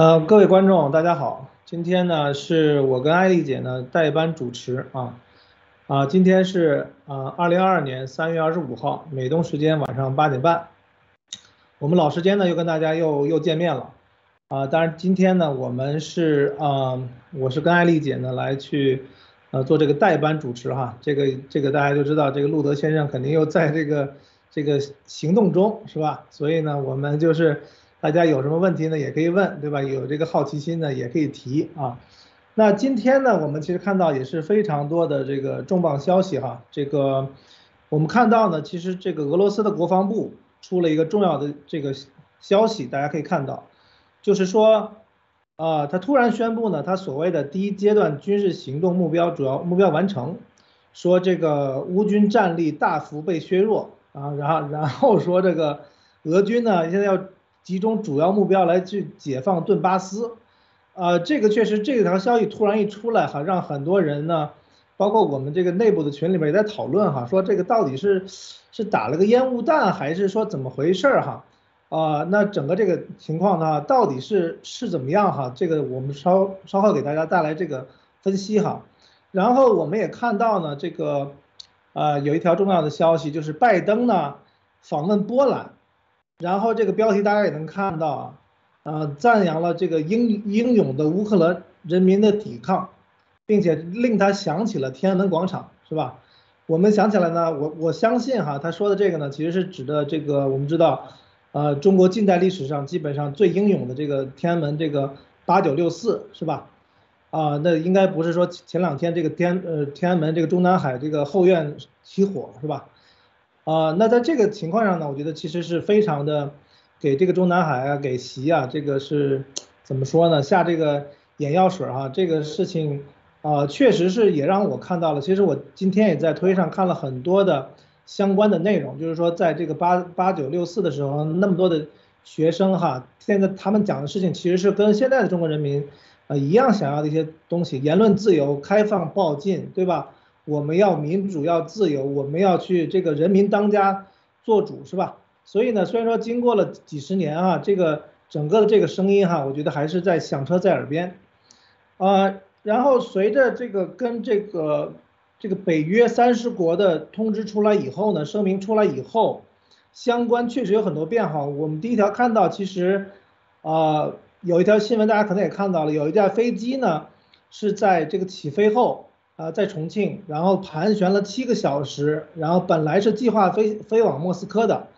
呃，各位观众，大家好。今天呢，是我跟艾丽姐呢代班主持啊。啊，今天是啊，二零二二年三月二十五号，美东时间晚上八点半。我们老时间呢，又跟大家又又见面了。啊，当然今天呢，我们是啊，我是跟艾丽姐呢来去呃做这个代班主持哈。这个这个大家就知道，这个路德先生肯定又在这个这个行动中是吧？所以呢，我们就是。大家有什么问题呢？也可以问，对吧？有这个好奇心呢，也可以提啊。那今天呢，我们其实看到也是非常多的这个重磅消息哈。这个我们看到呢，其实这个俄罗斯的国防部出了一个重要的这个消息，大家可以看到，就是说，啊，他突然宣布呢，他所谓的第一阶段军事行动目标主要目标完成，说这个乌军战力大幅被削弱啊，然后然后说这个俄军呢现在要。集中主要目标来去解放顿巴斯，呃，这个确实这条消息突然一出来哈，让很多人呢，包括我们这个内部的群里面也在讨论哈，说这个到底是是打了个烟雾弹还是说怎么回事哈？啊，那整个这个情况呢，到底是是怎么样哈？这个我们稍稍后给大家带来这个分析哈。然后我们也看到呢，这个呃有一条重要的消息，就是拜登呢访问波兰。然后这个标题大家也能看到啊，呃，赞扬了这个英英勇的乌克兰人民的抵抗，并且令他想起了天安门广场，是吧？我们想起来呢，我我相信哈，他说的这个呢，其实是指的这个我们知道，呃，中国近代历史上基本上最英勇的这个天安门这个八九六四，是吧？啊，那应该不是说前两天这个天呃天安门这个中南海这个后院起火，是吧？啊，那在这个情况上呢，我觉得其实是非常的，给这个中南海啊，给习啊，这个是怎么说呢？下这个眼药水哈，这个事情啊，确实是也让我看到了。其实我今天也在推上看了很多的相关的内容，就是说在这个八八九六四的时候，那么多的学生哈，现在他们讲的事情其实是跟现在的中国人民啊一样想要的一些东西，言论自由、开放、报进，对吧？我们要民主，要自由，我们要去这个人民当家做主，是吧？所以呢，虽然说经过了几十年啊，这个整个的这个声音哈，我觉得还是在响彻在耳边，啊，然后随着这个跟这个这个北约三十国的通知出来以后呢，声明出来以后，相关确实有很多变化。我们第一条看到，其实啊，有一条新闻大家可能也看到了，有一架飞机呢是在这个起飞后。啊，在重庆，然后盘旋了七个小时，然后本来是计划飞飞往莫斯科的，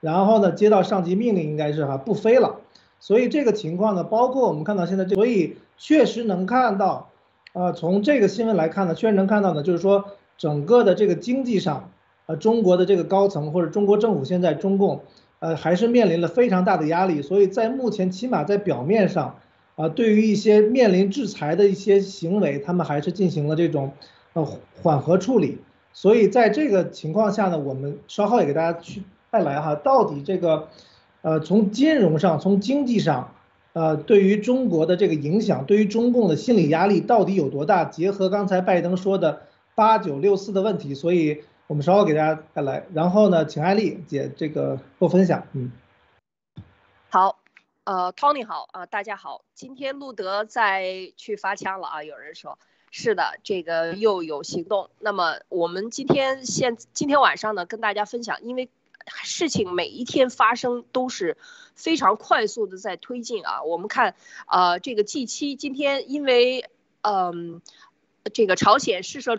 然后呢，接到上级命令，应该是哈不飞了，所以这个情况呢，包括我们看到现在，所以确实能看到，呃，从这个新闻来看呢，确实能看到呢，就是说整个的这个经济上，呃，中国的这个高层或者中国政府现在中共，呃，还是面临了非常大的压力，所以在目前起码在表面上。啊，对于一些面临制裁的一些行为，他们还是进行了这种呃缓和处理。所以在这个情况下呢，我们稍后也给大家去带来哈，到底这个呃从金融上、从经济上，呃对于中国的这个影响，对于中共的心理压力到底有多大？结合刚才拜登说的八九六四的问题，所以我们稍后给大家带来。然后呢，请艾丽姐这个做分享，嗯，好。呃，Tony 好啊，大家好，今天路德在去发枪了啊，有人说是的，这个又有行动。那么我们今天现今天晚上呢，跟大家分享，因为事情每一天发生都是非常快速的在推进啊。我们看呃，这个 G 七今天因为嗯，这个朝鲜试射。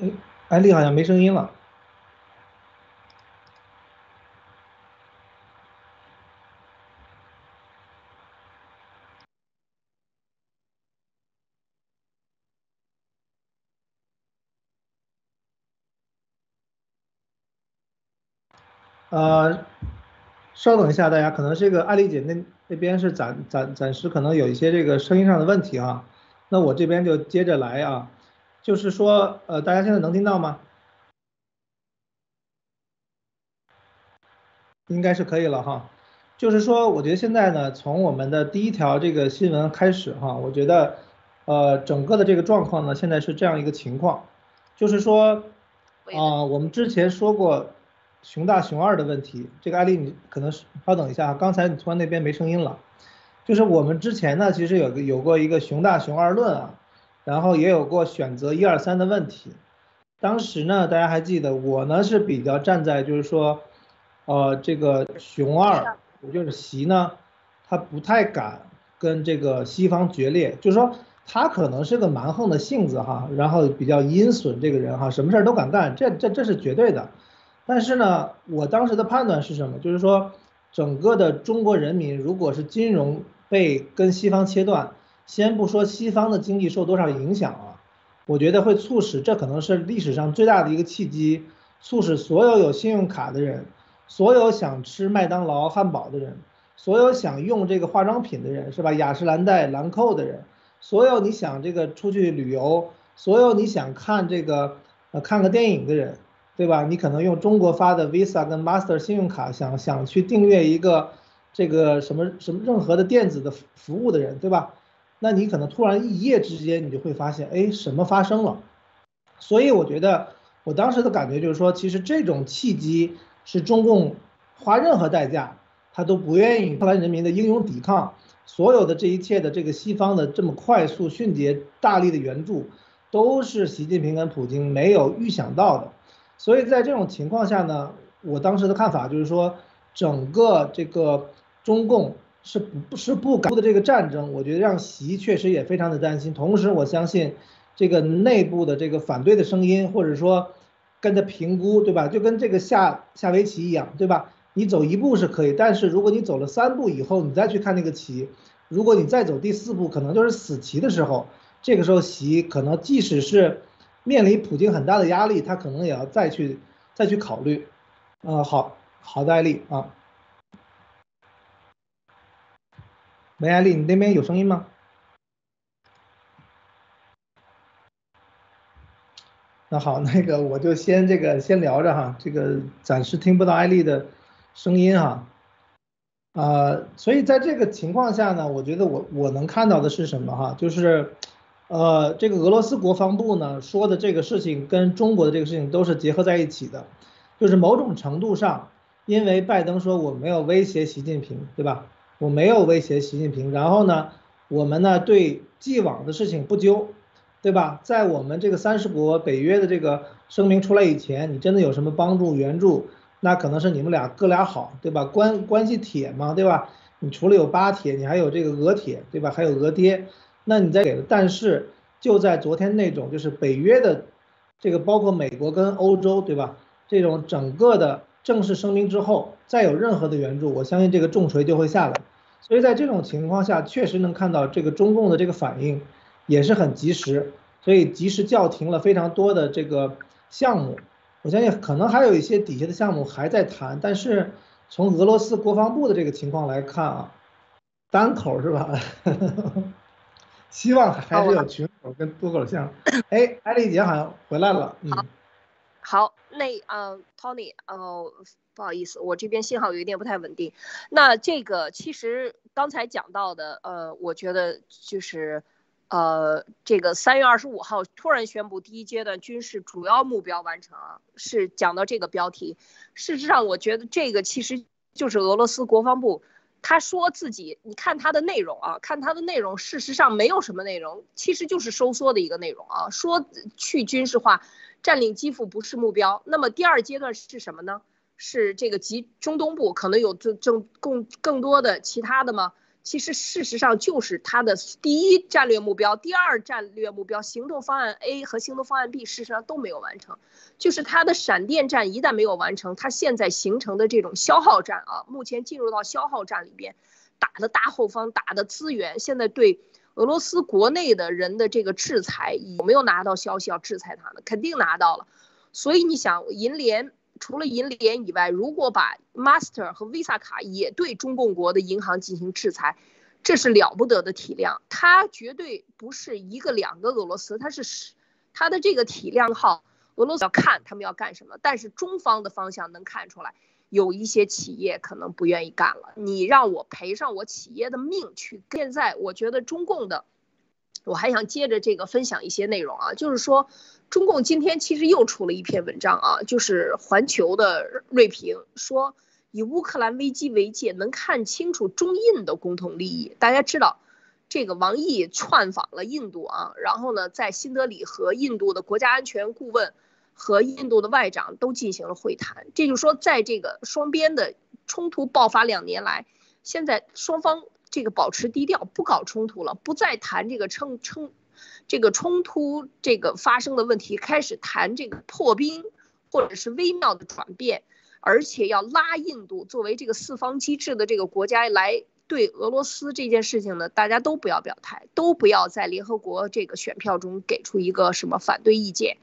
哎，艾丽好像没声音了。呃，稍等一下，大家可能这个艾丽姐那那边是暂暂暂时可能有一些这个声音上的问题啊，那我这边就接着来啊。就是说，呃，大家现在能听到吗？应该是可以了哈。就是说，我觉得现在呢，从我们的第一条这个新闻开始哈，我觉得，呃，整个的这个状况呢，现在是这样一个情况，就是说，啊，我们之前说过熊大熊二的问题，这个案例你可能是稍等一下，刚才你突然那边没声音了，就是我们之前呢，其实有个有过一个熊大熊二论啊，然后也有过选择一二三的问题，当时呢，大家还记得我呢是比较站在就是说，呃，这个熊二，也就是习呢，他不太敢跟这个西方决裂，就是说。他可能是个蛮横的性子哈，然后比较阴损这个人哈，什么事儿都敢干，这这这是绝对的。但是呢，我当时的判断是什么？就是说，整个的中国人民如果是金融被跟西方切断，先不说西方的经济受多少影响啊，我觉得会促使这可能是历史上最大的一个契机，促使所有有信用卡的人，所有想吃麦当劳汉堡的人，所有想用这个化妆品的人，是吧？雅诗兰黛、兰蔻的人。所有你想这个出去旅游，所有你想看这个呃看个电影的人，对吧？你可能用中国发的 Visa 跟 Master 信用卡想想去订阅一个这个什么什么任何的电子的服务的人，对吧？那你可能突然一夜之间你就会发现，哎，什么发生了？所以我觉得我当时的感觉就是说，其实这种契机是中共花任何代价他都不愿意乌克兰人民的英勇抵抗。所有的这一切的这个西方的这么快速迅捷大力的援助，都是习近平跟普京没有预想到的，所以在这种情况下呢，我当时的看法就是说，整个这个中共是不是不敢的这个战争，我觉得让习确实也非常的担心。同时，我相信这个内部的这个反对的声音，或者说跟他评估，对吧？就跟这个下下围棋一样，对吧？你走一步是可以，但是如果你走了三步以后，你再去看那个棋，如果你再走第四步，可能就是死棋的时候。这个时候，习可能即使是面临普京很大的压力，他可能也要再去再去考虑。呃，好好的，艾丽啊，喂，艾丽，你那边有声音吗？那好，那个我就先这个先聊着哈，这个暂时听不到艾丽的。声音哈，呃，所以在这个情况下呢，我觉得我我能看到的是什么哈，就是，呃，这个俄罗斯国防部呢说的这个事情跟中国的这个事情都是结合在一起的，就是某种程度上，因为拜登说我没有威胁习近平，对吧？我没有威胁习近平，然后呢，我们呢对既往的事情不究，对吧？在我们这个三十国北约的这个声明出来以前，你真的有什么帮助援助？那可能是你们俩哥俩好，对吧？关关系铁嘛，对吧？你除了有巴铁，你还有这个俄铁，对吧？还有俄爹，那你再给，但是就在昨天那种就是北约的这个包括美国跟欧洲，对吧？这种整个的正式声明之后，再有任何的援助，我相信这个重锤就会下来。所以在这种情况下，确实能看到这个中共的这个反应也是很及时，所以及时叫停了非常多的这个项目。我相信可能还有一些底下的项目还在谈，但是从俄罗斯国防部的这个情况来看啊，单口是吧？希望还是有群口跟多口项。哎，艾丽姐好像回来了。好，好，那呃，Tony，呃，不好意思，我这边信号有一点不太稳定。那这个其实刚才讲到的，呃，我觉得就是。呃，这个三月二十五号突然宣布第一阶段军事主要目标完成啊，是讲到这个标题。事实上，我觉得这个其实就是俄罗斯国防部他说自己，你看他的内容啊，看他的内容，事实上没有什么内容，其实就是收缩的一个内容啊，说去军事化，占领基辅不是目标。那么第二阶段是什么呢？是这个集中东部可能有更更更更多的其他的吗？其实，事实上就是他的第一战略目标、第二战略目标行动方案 A 和行动方案 B，事实上都没有完成。就是他的闪电战一旦没有完成，他现在形成的这种消耗战啊，目前进入到消耗战里边，打的大后方，打的资源，现在对俄罗斯国内的人的这个制裁有没有拿到消息要制裁他呢？肯定拿到了。所以你想，银联。除了银联以外，如果把 Master 和 Visa 卡也对中共国的银行进行制裁，这是了不得的体量。它绝对不是一个两个俄罗斯，它是它的这个体量号。俄罗斯要看他们要干什么，但是中方的方向能看出来，有一些企业可能不愿意干了。你让我赔上我企业的命去。现在我觉得中共的我还想接着这个分享一些内容啊，就是说，中共今天其实又出了一篇文章啊，就是环球的锐评说，以乌克兰危机为界，能看清楚中印的共同利益。大家知道，这个王毅串访了印度啊，然后呢，在新德里和印度的国家安全顾问和印度的外长都进行了会谈。这就说，在这个双边的冲突爆发两年来，现在双方。这个保持低调，不搞冲突了，不再谈这个称称，这个冲突这个发生的问题，开始谈这个破冰或者是微妙的转变，而且要拉印度作为这个四方机制的这个国家来对俄罗斯这件事情呢，大家都不要表态，都不要在联合国这个选票中给出一个什么反对意见，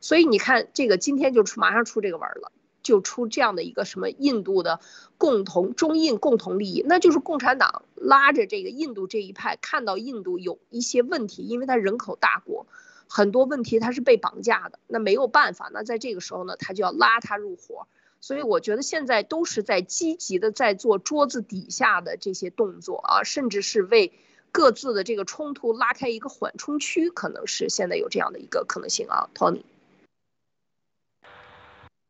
所以你看这个今天就出马上出这个文了。就出这样的一个什么印度的共同中印共同利益，那就是共产党拉着这个印度这一派，看到印度有一些问题，因为它人口大国，很多问题它是被绑架的，那没有办法，那在这个时候呢，他就要拉他入伙。所以我觉得现在都是在积极的在做桌子底下的这些动作啊，甚至是为各自的这个冲突拉开一个缓冲区，可能是现在有这样的一个可能性啊，Tony。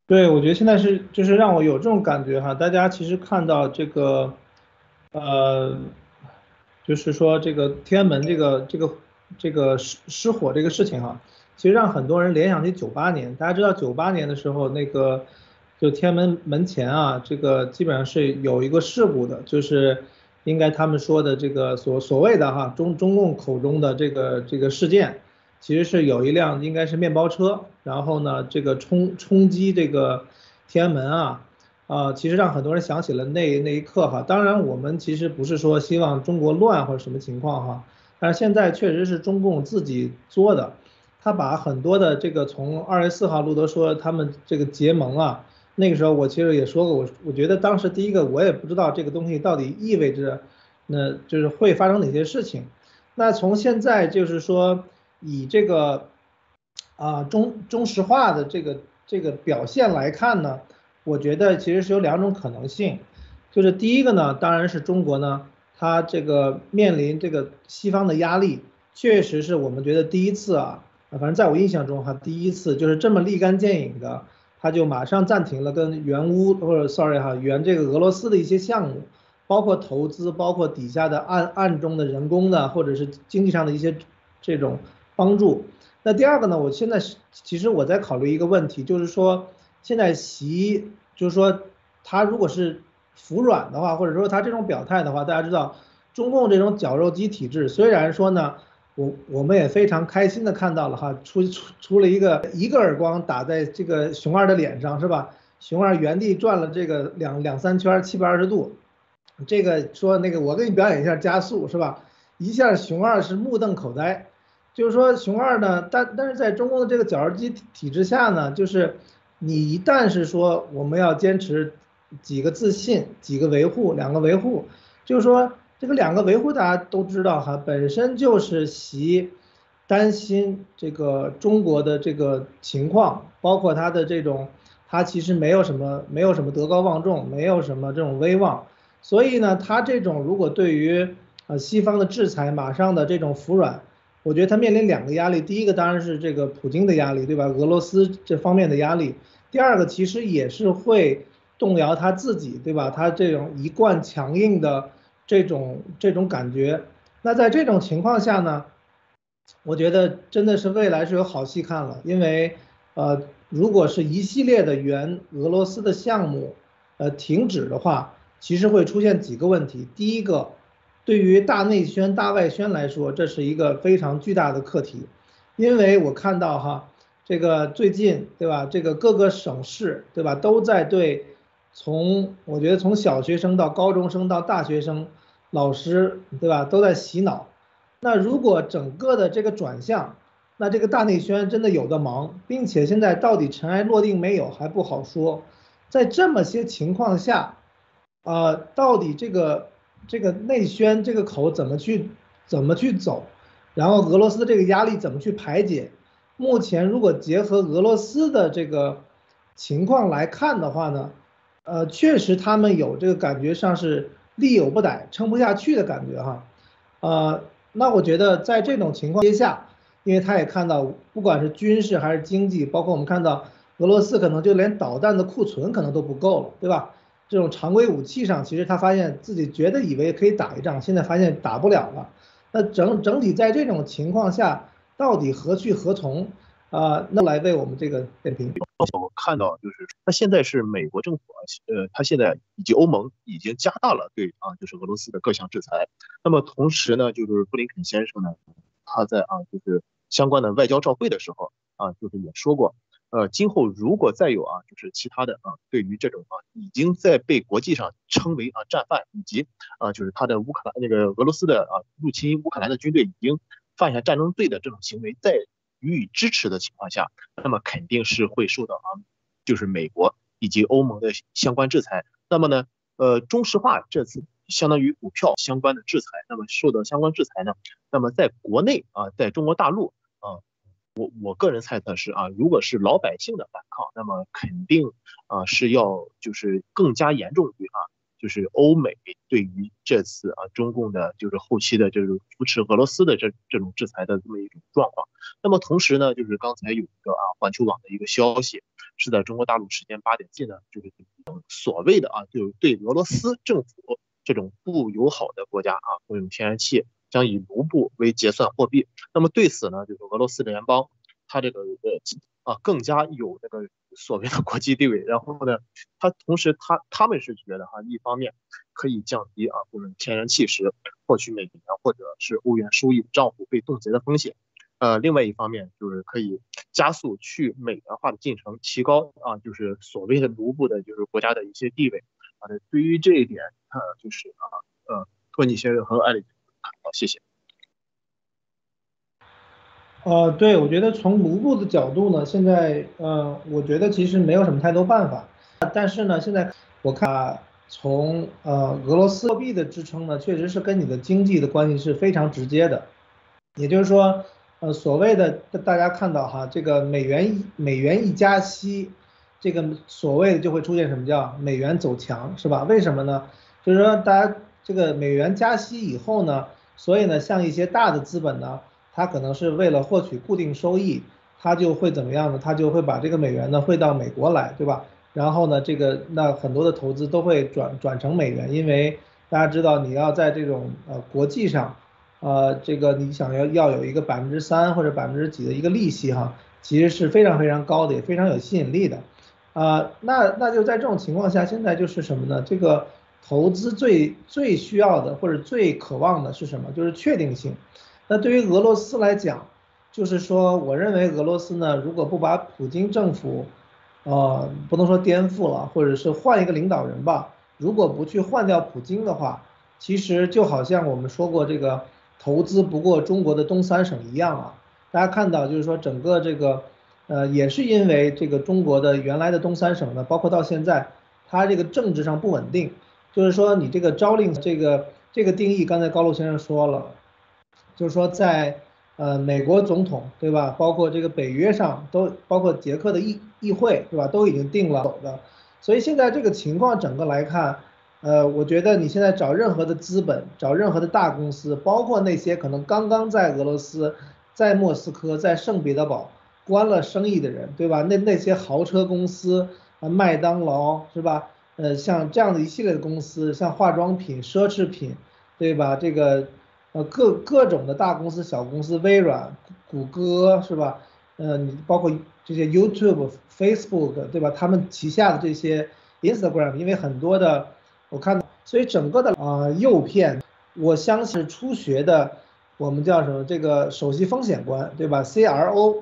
对，我觉得现在是就是让我有这种感觉哈，大家其实看到这个，呃，就是说这个天安门这个这个这个失失火这个事情哈，其实让很多人联想起九八年。大家知道九八年的时候，那个就天安门门前啊，这个基本上是有一个事故的，就是应该他们说的这个所所谓的哈中中共口中的这个这个事件。其实是有一辆应该是面包车，然后呢，这个冲冲击这个天安门啊，啊，其实让很多人想起了那那一刻哈。当然，我们其实不是说希望中国乱或者什么情况哈，但是现在确实是中共自己作的，他把很多的这个从二月四号路德说他们这个结盟啊，那个时候我其实也说过，我我觉得当时第一个我也不知道这个东西到底意味着，那就是会发生哪些事情。那从现在就是说。以这个啊中中石化的这个这个表现来看呢，我觉得其实是有两种可能性，就是第一个呢，当然是中国呢，它这个面临这个西方的压力，确实是我们觉得第一次啊，反正在我印象中哈，第一次就是这么立竿见影的，它就马上暂停了跟原乌或者 sorry 哈原这个俄罗斯的一些项目，包括投资，包括底下的暗暗中的人工的或者是经济上的一些这种。帮助。那第二个呢？我现在其实我在考虑一个问题，就是说现在习就是说他如果是服软的话，或者说他这种表态的话，大家知道中共这种绞肉机体制，虽然说呢，我我们也非常开心的看到了哈，出出出了一个一个耳光打在这个熊二的脸上是吧？熊二原地转了这个两两三圈七百二十度，这个说那个我给你表演一下加速是吧？一下熊二是目瞪口呆。就是说，熊二呢，但但是在中共的这个绞肉机体制下呢，就是你一旦是说我们要坚持几个自信、几个维护、两个维护，就是说这个两个维护大家都知道哈，本身就是习担心这个中国的这个情况，包括他的这种，他其实没有什么没有什么德高望重，没有什么这种威望，所以呢，他这种如果对于呃西方的制裁马上的这种服软。我觉得他面临两个压力，第一个当然是这个普京的压力，对吧？俄罗斯这方面的压力。第二个其实也是会动摇他自己，对吧？他这种一贯强硬的这种这种感觉。那在这种情况下呢，我觉得真的是未来是有好戏看了，因为呃，如果是一系列的原俄罗斯的项目呃停止的话，其实会出现几个问题。第一个。对于大内宣、大外宣来说，这是一个非常巨大的课题，因为我看到哈，这个最近对吧，这个各个省市对吧，都在对从我觉得从小学生到高中生到大学生，老师对吧，都在洗脑。那如果整个的这个转向，那这个大内宣真的有的忙，并且现在到底尘埃落定没有还不好说。在这么些情况下，啊，到底这个。这个内宣这个口怎么去怎么去走，然后俄罗斯这个压力怎么去排解？目前如果结合俄罗斯的这个情况来看的话呢，呃，确实他们有这个感觉上是力有不逮，撑不下去的感觉哈。呃，那我觉得在这种情况之下，因为他也看到，不管是军事还是经济，包括我们看到俄罗斯可能就连导弹的库存可能都不够了，对吧？这种常规武器上，其实他发现自己觉得以为可以打一仗，现在发现打不了了。那整整体在这种情况下，到底何去何从？啊，那来为我们这个点评。我看到就是，那现在是美国政府啊，呃，他现在以及欧盟已经加大了对啊，就是俄罗斯的各项制裁。那么同时呢，就是布林肯先生呢，他在啊，就是相关的外交照会的时候啊，就是也说过，呃，今后如果再有啊，就是其他的啊，对于这种啊，已经在被国际上称为啊战犯，以及啊，就是他的乌克兰那个俄罗斯的啊入侵乌克兰的军队已经犯下战争罪的这种行为，在予以支持的情况下，那么肯定是会受到啊，就是美国以及欧盟的相关制裁。那么呢，呃，中石化这次相当于股票相关的制裁，那么受到相关制裁呢，那么在国内啊，在中国大陆啊，我我个人猜测是啊，如果是老百姓的反抗，那么肯定啊是要就是更加严重于啊。就是欧美对于这次啊中共的，就是后期的这种扶持俄罗斯的这这种制裁的这么一种状况。那么同时呢，就是刚才有一个啊环球网的一个消息，是在中国大陆时间八点近呢，就是所谓的啊，就是对俄罗斯政府这种不友好的国家啊，供应天然气将以卢布为结算货币。那么对此呢，就是俄罗斯联邦，它这个呃啊更加有这个。所谓的国际地位，然后呢，他同时他他们是觉得哈，一方面可以降低啊，我们天然气时获取美元或者是欧元收益账户被冻结的风险，呃，另外一方面就是可以加速去美元化的进程，提高啊，就是所谓的卢布的，就是国家的一些地位啊。对于这一点，呃，就是啊，呃，托尼先生和艾丽，好，谢谢。呃，对，我觉得从卢布的角度呢，现在，呃，我觉得其实没有什么太多办法。但是呢，现在我看从呃俄罗斯货币的支撑呢，确实是跟你的经济的关系是非常直接的。也就是说，呃，所谓的大家看到哈，这个美元一美元一加息，这个所谓的就会出现什么叫美元走强，是吧？为什么呢？就是说大家这个美元加息以后呢，所以呢，像一些大的资本呢。它可能是为了获取固定收益，它就会怎么样呢？它就会把这个美元呢汇到美国来，对吧？然后呢，这个那很多的投资都会转转成美元，因为大家知道你要在这种呃国际上，呃这个你想要要有一个百分之三或者百分之几的一个利息哈，其实是非常非常高的，也非常有吸引力的，啊，那那就在这种情况下，现在就是什么呢？这个投资最最需要的或者最渴望的是什么？就是确定性。那对于俄罗斯来讲，就是说，我认为俄罗斯呢，如果不把普京政府，呃，不能说颠覆了，或者是换一个领导人吧，如果不去换掉普京的话，其实就好像我们说过这个投资不过中国的东三省一样啊。大家看到，就是说整个这个，呃，也是因为这个中国的原来的东三省呢，包括到现在，它这个政治上不稳定，就是说你这个朝令这个这个定义，刚才高露先生说了。就是说，在呃美国总统对吧，包括这个北约上都包括捷克的议议会对吧，都已经定了走的。所以现在这个情况整个来看，呃，我觉得你现在找任何的资本，找任何的大公司，包括那些可能刚刚在俄罗斯、在莫斯科、在圣彼得堡关了生意的人对吧？那那些豪车公司啊，麦当劳是吧？呃，像这样的一系列的公司，像化妆品、奢侈品对吧？这个。呃，各各种的大公司、小公司，微软、谷歌是吧？呃，你包括这些 YouTube、Facebook 对吧？他们旗下的这些 Instagram，因为很多的我看到，所以整个的啊诱骗，我相信初学的我们叫什么？这个首席风险官对吧？CRO，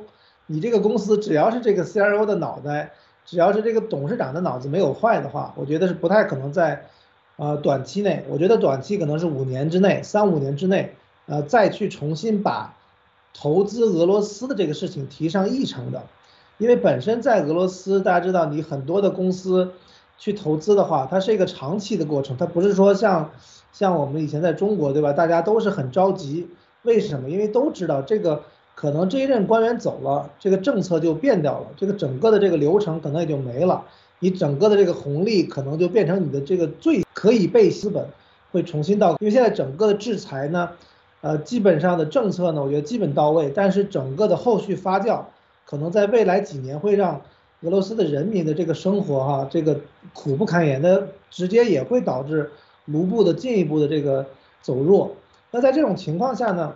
你这个公司只要是这个 CRO 的脑袋，只要是这个董事长的脑子没有坏的话，我觉得是不太可能在。呃，短期内，我觉得短期可能是五年之内，三五年之内，呃，再去重新把投资俄罗斯的这个事情提上议程的，因为本身在俄罗斯，大家知道，你很多的公司去投资的话，它是一个长期的过程，它不是说像像我们以前在中国，对吧？大家都是很着急，为什么？因为都知道这个可能这一任官员走了，这个政策就变掉了，这个整个的这个流程可能也就没了。你整个的这个红利可能就变成你的这个最可以被资本会重新到，因为现在整个的制裁呢，呃，基本上的政策呢，我觉得基本到位，但是整个的后续发酵，可能在未来几年会让俄罗斯的人民的这个生活哈，这个苦不堪言的，直接也会导致卢布的进一步的这个走弱。那在这种情况下呢，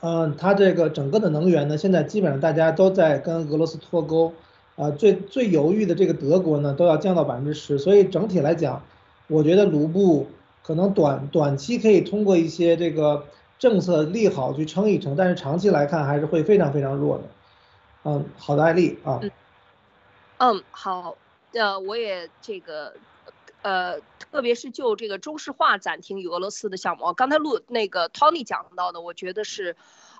嗯，它这个整个的能源呢，现在基本上大家都在跟俄罗斯脱钩，啊，最最犹豫的这个德国呢，都要降到百分之十，所以整体来讲，我觉得卢布可能短短期可以通过一些这个。政策利好去撑一撑，但是长期来看还是会非常非常弱的。嗯，好的，艾丽啊。嗯，好，呃，我也这个，呃，特别是就这个中石化暂停与俄罗斯的项目，刚才录那个 Tony 讲到的，我觉得是，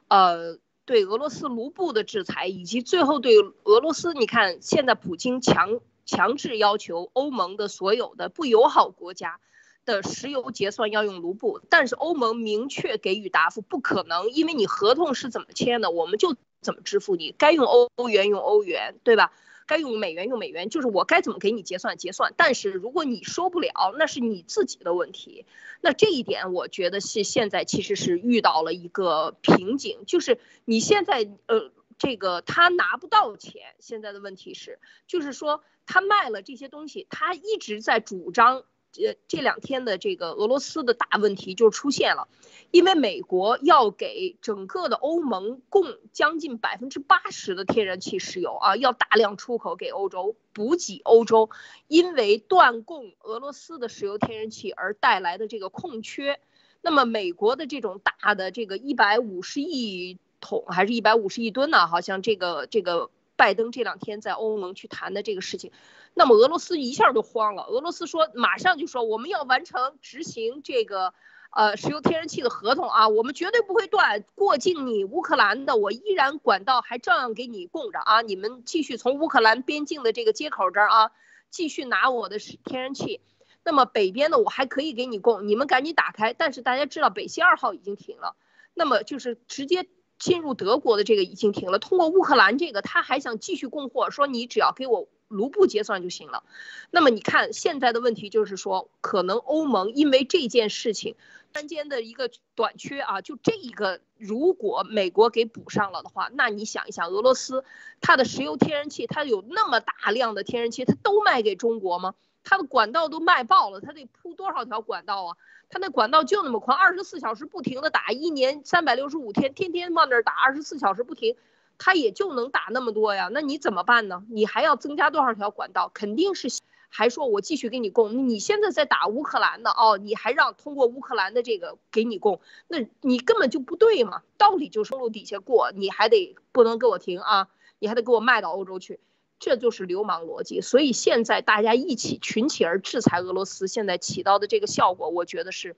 呃，对俄罗斯卢布的制裁，以及最后对俄罗斯，你看现在普京强强制要求欧盟的所有的不友好国家。的石油结算要用卢布，但是欧盟明确给予答复，不可能，因为你合同是怎么签的，我们就怎么支付你，该用欧欧元用欧元，对吧？该用美元用美元，就是我该怎么给你结算结算。但是如果你说不了，那是你自己的问题。那这一点我觉得是现在其实是遇到了一个瓶颈，就是你现在呃这个他拿不到钱，现在的问题是，就是说他卖了这些东西，他一直在主张。呃，这两天的这个俄罗斯的大问题就出现了，因为美国要给整个的欧盟供将近百分之八十的天然气石油啊，要大量出口给欧洲补给欧洲，因为断供俄罗斯的石油天然气而带来的这个空缺，那么美国的这种大的这个一百五十亿桶还是一百五十亿吨呢？好像这个这个拜登这两天在欧盟去谈的这个事情。那么俄罗斯一下就慌了，俄罗斯说马上就说我们要完成执行这个，呃，石油天然气的合同啊，我们绝对不会断过境你乌克兰的，我依然管道还照样给你供着啊，你们继续从乌克兰边境的这个接口这儿啊，继续拿我的天然气，那么北边的我还可以给你供，你们赶紧打开。但是大家知道北溪二号已经停了，那么就是直接进入德国的这个已经停了，通过乌克兰这个他还想继续供货，说你只要给我。卢布结算就行了，那么你看现在的问题就是说，可能欧盟因为这件事情，单间的一个短缺啊，就这一个，如果美国给补上了的话，那你想一想，俄罗斯它的石油天然气，它有那么大量的天然气，它都卖给中国吗？它的管道都卖爆了，它得铺多少条管道啊？它那管道就那么宽，二十四小时不停的打，一年三百六十五天，天天往那儿打，二十四小时不停。他也就能打那么多呀，那你怎么办呢？你还要增加多少条管道？肯定是还说我继续给你供。你现在在打乌克兰的哦，你还让通过乌克兰的这个给你供，那你根本就不对嘛。道理就是路底下过，你还得不能给我停啊，你还得给我卖到欧洲去，这就是流氓逻辑。所以现在大家一起群起而制裁俄罗斯，现在起到的这个效果，我觉得是。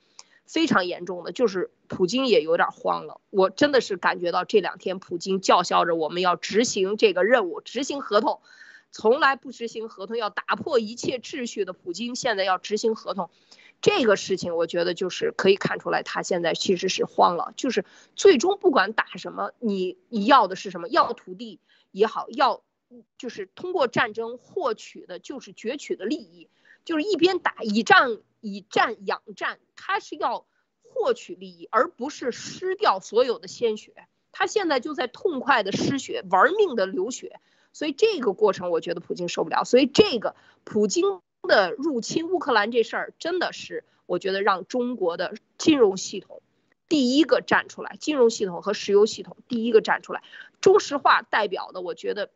非常严重的，就是普京也有点慌了。我真的是感觉到这两天普京叫嚣着我们要执行这个任务，执行合同，从来不执行合同，要打破一切秩序的普京现在要执行合同，这个事情我觉得就是可以看出来他现在其实是慌了。就是最终不管打什么，你你要的是什么？要土地也好，要就是通过战争获取的就是攫取的利益，就是一边打以战。以战养战，他是要获取利益，而不是失掉所有的鲜血。他现在就在痛快的失血，玩命的流血。所以这个过程，我觉得普京受不了。所以这个普京的入侵乌克兰这事儿，真的是我觉得让中国的金融系统第一个站出来，金融系统和石油系统第一个站出来。中石化代表的，我觉得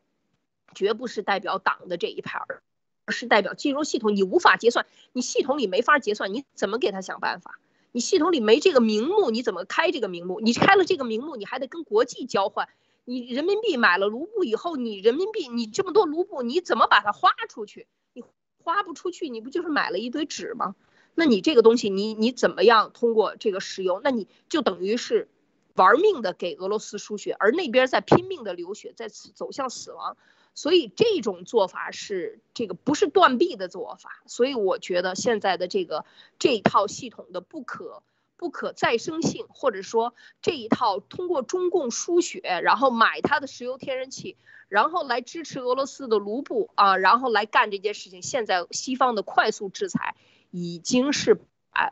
绝不是代表党的这一派儿。是代表金融系统，你无法结算，你系统里没法结算，你怎么给他想办法？你系统里没这个名目，你怎么开这个名目？你开了这个名目，你还得跟国际交换。你人民币买了卢布以后，你人民币你这么多卢布，你怎么把它花出去？你花不出去，你不就是买了一堆纸吗？那你这个东西，你你怎么样通过这个石油？那你就等于是玩命的给俄罗斯输血，而那边在拼命的流血，在走向死亡。所以这种做法是这个不是断臂的做法，所以我觉得现在的这个这一套系统的不可不可再生性，或者说这一套通过中共输血，然后买它的石油天然气，然后来支持俄罗斯的卢布啊，然后来干这件事情，现在西方的快速制裁已经是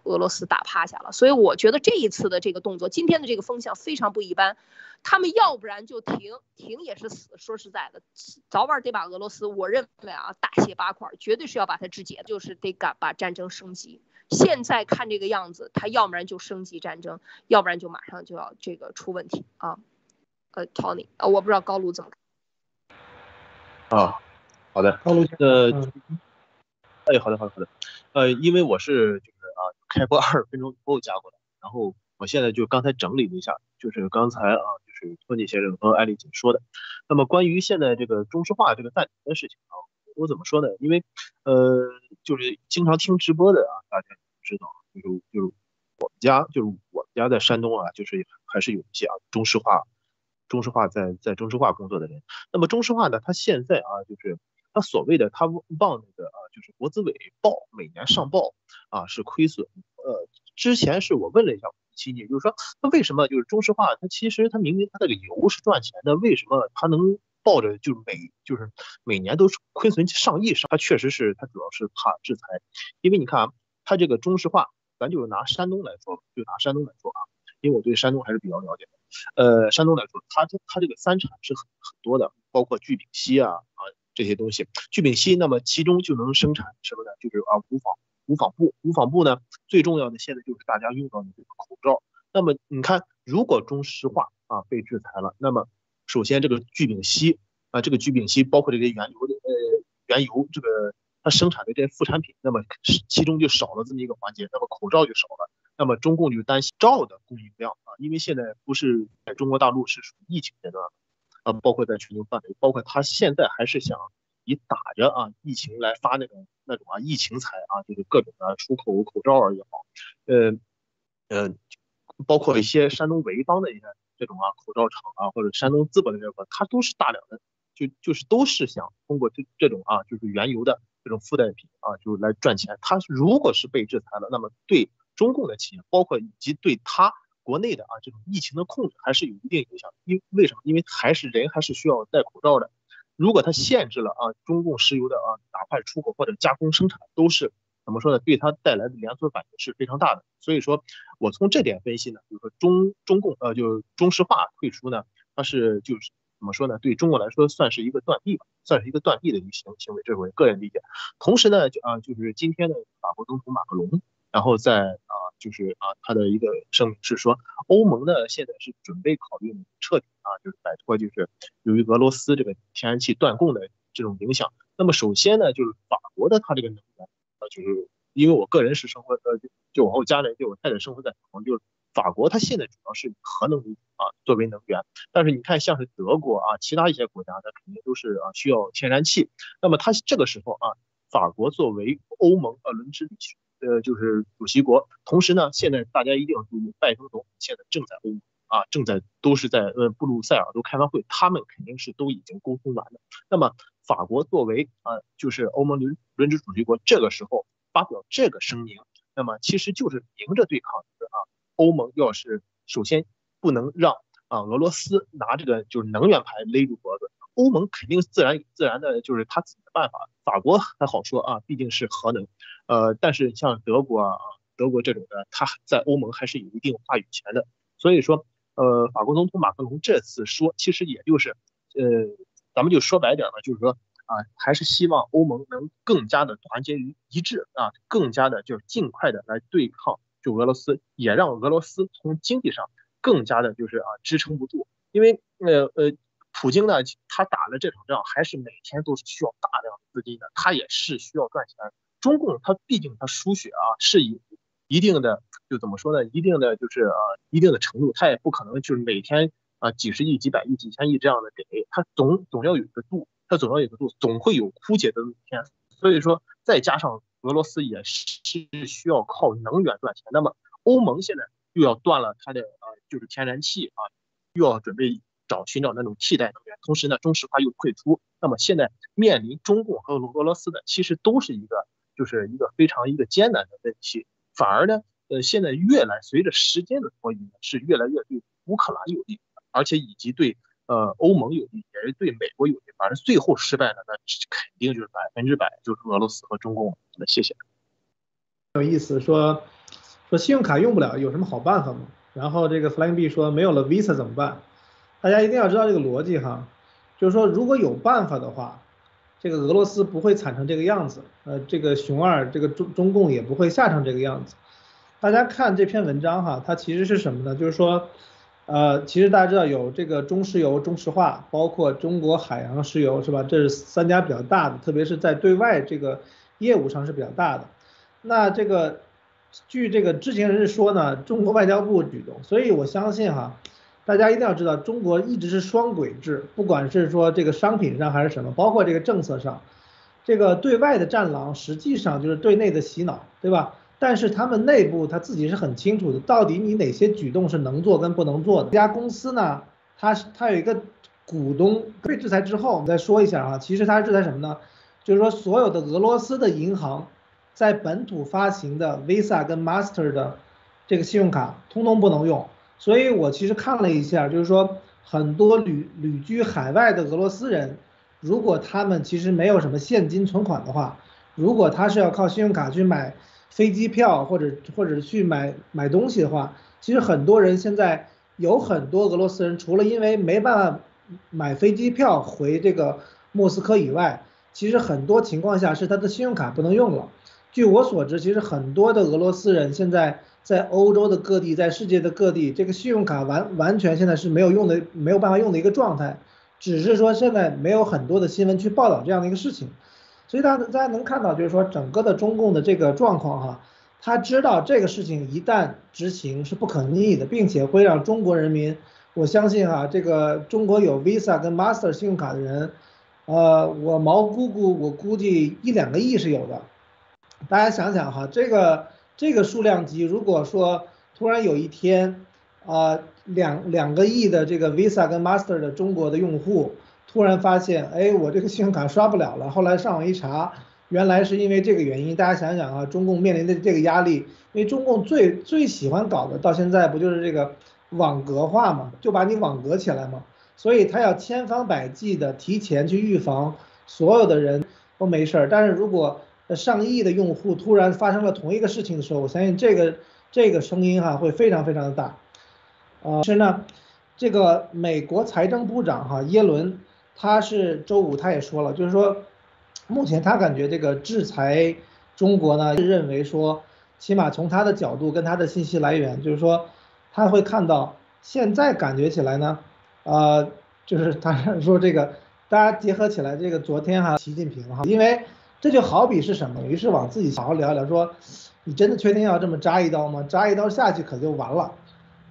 俄罗斯打趴下了。所以我觉得这一次的这个动作，今天的这个风向非常不一般。他们要不然就停，停也是死。说实在的，早晚得把俄罗斯，我认为啊，大卸八块，绝对是要把它肢解，就是得敢把战争升级。现在看这个样子，他要不然就升级战争，要不然就马上就要这个出问题啊。呃，Tony，呃，我不知道高卢怎么看。啊，好的，高卢，呃，哎，好的，好的，好的。呃，因为我是开播二十分钟以后加过来，然后我现在就刚才整理了一下，就是刚才啊。就是托尼先生和艾丽姐说的。那么关于现在这个中石化这个暂停的事情啊，我怎么说呢？因为呃，就是经常听直播的啊，大家知道，就是就是我们家就是我们家在山东啊，就是还是有一些啊中石化中石化在在中石化工作的人。那么中石化呢，它现在啊，就是他所谓的他往那个啊，就是国资委报每年上报啊是亏损。呃，之前是我问了一下。亲戚，就是说，那为什么就是中石化，它其实它明明它这个油是赚钱的，为什么它能抱着就是每就是每年都是亏损上亿上？它确实是它主要是怕制裁，因为你看啊，它这个中石化，咱就是拿山东来说，就拿山东来说啊，因为我对山东还是比较了解的。呃，山东来说，它它这个三产是很很多的，包括聚丙烯啊啊这些东西。聚丙烯，那么其中就能生产什么呢？就是啊无纺。无纺布，无纺布呢，最重要的现在就是大家用到的这个口罩。那么你看，如果中石化啊被制裁了，那么首先这个聚丙烯啊，这个聚丙烯包括这些原油的呃原油这个它生产的这些副产品，那么其中就少了这么一个环节，那么口罩就少了。那么中共就担心罩的供应量啊，因为现在不是在中国大陆是属于疫情阶段啊，包括在全球范围，包括他现在还是想以打着啊疫情来发那种。那种啊，疫情财啊，就是各种的出口口罩啊也好，呃呃，包括一些山东潍坊的一些这种啊口罩厂啊，或者山东淄博的这个，它都是大量的，就就是都是想通过这这种啊，就是原油的这种附带品啊，就是来赚钱。它如果是被制裁了，那么对中共的企业，包括以及对它国内的啊这种疫情的控制，还是有一定影响。因为什么？因为还是人还是需要戴口罩的。如果它限制了啊，中共石油的啊，哪怕出口或者加工生产，都是怎么说呢？对它带来的连锁反应是非常大的。所以说，我从这点分析呢，就是说中中共呃，就中石化退出呢，它是就是怎么说呢？对中国来说算是一个断臂吧，算是一个断臂的一个行行为，这是我个人理解。同时呢，就啊，就是今天的法国总统马克龙，然后在啊，就是啊，他的一个声明是说，欧盟呢现在是准备考虑彻底。啊，就是摆脱，就是由于俄罗斯这个天然气断供的这种影响。那么首先呢，就是法国的它这个能源，呃，就是因为我个人是生活，呃，就我和我家人，就我太太生活在法国，就是法国它现在主要是核能啊作为能源。但是你看，像是德国啊，其他一些国家，它肯定都是啊需要天然气。那么它这个时候啊，法国作为欧盟呃轮值呃就是主席国，同时呢，现在大家一定要注意，拜登总统现在正在欧盟。啊，正在都是在呃布鲁塞尔都开完会，他们肯定是都已经沟通完了。那么法国作为啊，就是欧盟轮轮值主席国，这个时候发表这个声明，那么其实就是明着对抗的啊。欧盟要是首先不能让啊俄罗斯拿这个就是能源牌勒住脖子，欧盟肯定自然自然的就是他自己的办法。法国还好说啊，毕竟是核能，呃，但是像德国啊，德国这种的，他在欧盟还是有一定话语权的，所以说。呃，法国总统马克龙这次说，其实也就是，呃，咱们就说白点吧，就是说啊，还是希望欧盟能更加的团结于一致啊，更加的就是尽快的来对抗就俄罗斯，也让俄罗斯从经济上更加的就是啊支撑不住，因为呃呃，普京呢，他打了这场仗，还是每天都是需要大量的资金的，他也是需要赚钱。中共它毕竟它输血啊，是以一定的。就怎么说呢？一定的就是呃，一定的程度，它也不可能就是每天啊几十亿、几百亿、几千亿这样的给，它总总要有一个度，它总要有个度，总会有枯竭的那一天。所以说，再加上俄罗斯也是需要靠能源赚钱，那么欧盟现在又要断了它的呃就是天然气啊，又要准备找寻找那种替代能源，同时呢，中石化又退出，那么现在面临中共和俄罗斯的其实都是一个就是一个非常一个艰难的问题，反而呢。呃，现在越来随着时间的拖延，是越来越对乌克兰有利，而且以及对呃欧盟有利，也是对美国有利。反正最后失败的，那肯定就是百分之百就是俄罗斯和中共。那谢谢。有意思说，说信用卡用不了，有什么好办法吗？然后这个 Flying B 说没有了 Visa 怎么办？大家一定要知道这个逻辑哈，就是说如果有办法的话，这个俄罗斯不会惨成这个样子，呃，这个熊二这个中中共也不会吓成这个样子。大家看这篇文章哈，它其实是什么呢？就是说，呃，其实大家知道有这个中石油、中石化，包括中国海洋石油是吧？这是三家比较大的，特别是在对外这个业务上是比较大的。那这个据这个知情人士说呢，中国外交部举动，所以我相信哈。大家一定要知道，中国一直是双轨制，不管是说这个商品上还是什么，包括这个政策上，这个对外的战狼实际上就是对内的洗脑，对吧？但是他们内部他自己是很清楚的，到底你哪些举动是能做跟不能做的。这家公司呢，它它有一个股东被制裁之后，我们再说一下啊，其实它是制裁什么呢？就是说所有的俄罗斯的银行在本土发行的 Visa 跟 Master 的这个信用卡，通通不能用。所以我其实看了一下，就是说很多旅旅居海外的俄罗斯人，如果他们其实没有什么现金存款的话，如果他是要靠信用卡去买飞机票或者或者去买买东西的话，其实很多人现在有很多俄罗斯人，除了因为没办法买飞机票回这个莫斯科以外，其实很多情况下是他的信用卡不能用了。据我所知，其实很多的俄罗斯人现在。在欧洲的各地，在世界的各地，这个信用卡完完全现在是没有用的，没有办法用的一个状态。只是说现在没有很多的新闻去报道这样的一个事情，所以大家大家能看到，就是说整个的中共的这个状况哈，他知道这个事情一旦执行是不可逆的，并且会让中国人民，我相信哈，这个中国有 Visa 跟 Master 信用卡的人，呃，我毛估估，我估计一两个亿是有的。大家想想哈，这个。这个数量级，如果说突然有一天，啊，两两个亿的这个 Visa 跟 Master 的中国的用户突然发现，哎，我这个信用卡刷不了了。后来上网一查，原来是因为这个原因。大家想想啊，中共面临的这个压力，因为中共最最喜欢搞的，到现在不就是这个网格化嘛，就把你网格起来嘛。所以他要千方百计的提前去预防所有的人都没事儿。但是如果上亿的用户突然发生了同一个事情的时候，我相信这个这个声音哈会非常非常的大。呃，是呢，这个美国财政部长哈耶伦，他是周五他也说了，就是说，目前他感觉这个制裁中国呢，认为说，起码从他的角度跟他的信息来源，就是说，他会看到现在感觉起来呢，呃，就是他说这个大家结合起来，这个昨天哈习近平哈，因为。这就好比是什么？于是往自己好好聊聊，说你真的确定要这么扎一刀吗？扎一刀下去可就完了。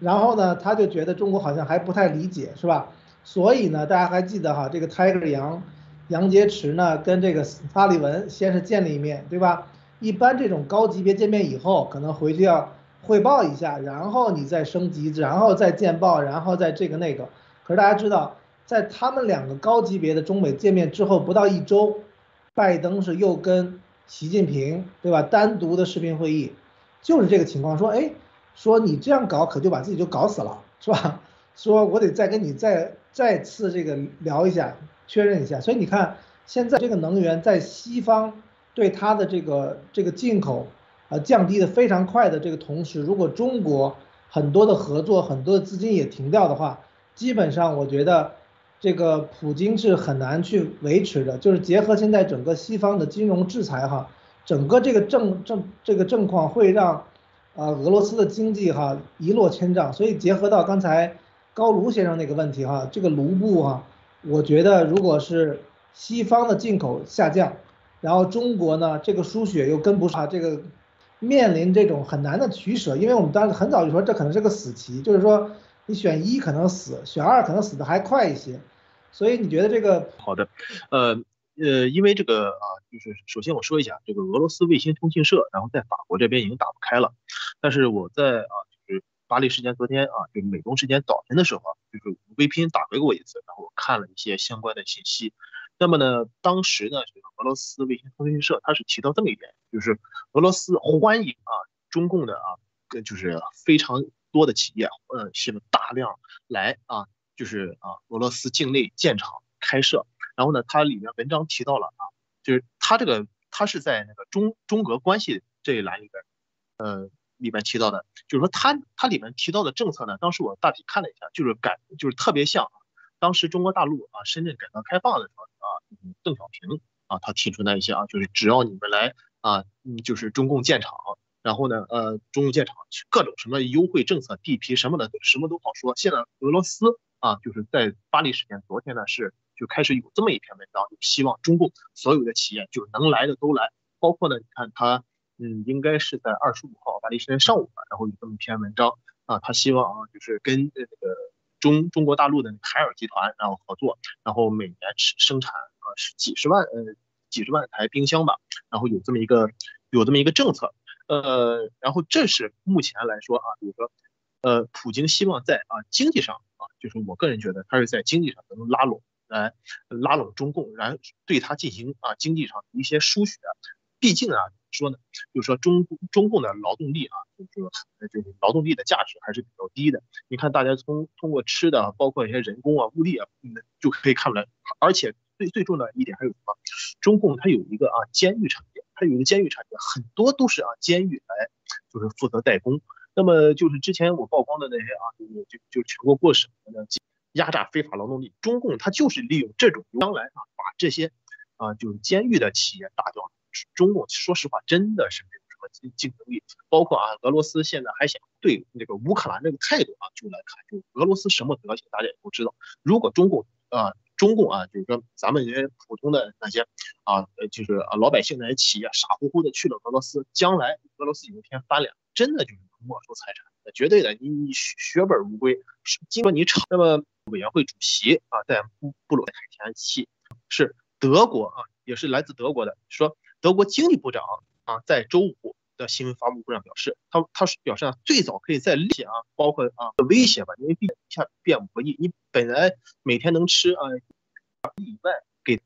然后呢，他就觉得中国好像还不太理解，是吧？所以呢，大家还记得哈，这个 Tiger 杨杨洁篪呢跟这个萨利文先是见了一面，对吧？一般这种高级别见面以后，可能回去要汇报一下，然后你再升级，然后再见报，然后再这个那个。可是大家知道，在他们两个高级别的中美见面之后不到一周。拜登是又跟习近平对吧？单独的视频会议，就是这个情况。说，哎，说你这样搞，可就把自己就搞死了，是吧？说我得再跟你再再次这个聊一下，确认一下。所以你看，现在这个能源在西方对它的这个这个进口啊降低的非常快的这个同时，如果中国很多的合作、很多的资金也停掉的话，基本上我觉得。这个普京是很难去维持的，就是结合现在整个西方的金融制裁哈，整个这个政政这个政况会让，啊俄罗斯的经济哈一落千丈，所以结合到刚才高卢先生那个问题哈，这个卢布哈，我觉得如果是西方的进口下降，然后中国呢这个输血又跟不上，这个面临这种很难的取舍，因为我们当时很早就说这可能是个死棋，就是说你选一可能死，选二可能死的还快一些。所以你觉得这个好的，呃呃，因为这个啊，就是首先我说一下，这个俄罗斯卫星通讯社，然后在法国这边已经打不开了，但是我在啊，就是巴黎时间昨天啊，就是美东时间早晨的时候，就是 VPN 打回过一次，然后我看了一些相关的信息。那么呢，当时呢，这个俄罗斯卫星通讯社它是提到这么一点，就是俄罗斯欢迎啊中共的啊，就是非常多的企业，呃，是大量来啊。就是啊，俄罗斯境内建厂开设，然后呢，它里面文章提到了啊，就是它这个它是在那个中中俄关系这一栏里边，呃，里面提到的，就是说它它里面提到的政策呢，当时我大体看了一下，就是改就是特别像啊当时中国大陆啊深圳改革开放的时候啊，邓小平啊他提出那一些啊，就是只要你们来啊，嗯，就是中共建厂，然后呢，呃，中共建厂各种什么优惠政策、地皮什么的，什么都好说。现在俄罗斯啊，就是在巴黎时间昨天呢是就开始有这么一篇文章，就希望中共所有的企业就能来的都来，包括呢，你看他。嗯，应该是在二十五号巴黎时间上午吧，然后有这么一篇文章啊，他希望啊，就是跟这个中中国大陆的海尔集团然后合作，然后每年生产啊是几十万呃几十万台冰箱吧，然后有这么一个有这么一个政策，呃，然后这是目前来说啊，比如说呃，普京希望在啊经济上啊，就是我个人觉得他是在经济上能拉拢来拉拢中共，然后对他进行啊经济上的一些输血，毕竟啊。说呢，就是说中中共的劳动力啊，就是说就是劳动力的价值还是比较低的。你看，大家通通过吃的，包括一些人工啊、物力啊，嗯，就可以看出来。而且最最重要的一点还有什么？中共它有一个啊监狱产，它有一个监狱产业，很多都是啊监狱来就是负责代工。那么就是之前我曝光的那些啊，就就就全国过省的压榨非法劳动力，中共它就是利用这种将来啊，把这些啊就是监狱的企业打掉。中共说实话真的是没有什么竞竞争力，包括啊，俄罗斯现在还想对那个乌克兰这个态度啊，就来看，就俄罗斯什么德行，大家也都知道。如果中共啊，中共啊，就是说咱们这些普通的那些啊，就是啊老百姓那些企业傻乎乎的去了俄罗斯，将来俄罗斯有一天翻脸，真的就是没收财产，绝对的，你你血本无归。经过你炒，那么委员会主席啊，在布布鲁凯田奇是德国啊，也是来自德国的，说。德国经济部长啊，在周五的新闻发布会上表示，他他是表示啊，最早可以在利息啊，包括啊威胁吧，因为毕竟下变五个亿，你本来每天能吃啊以外，给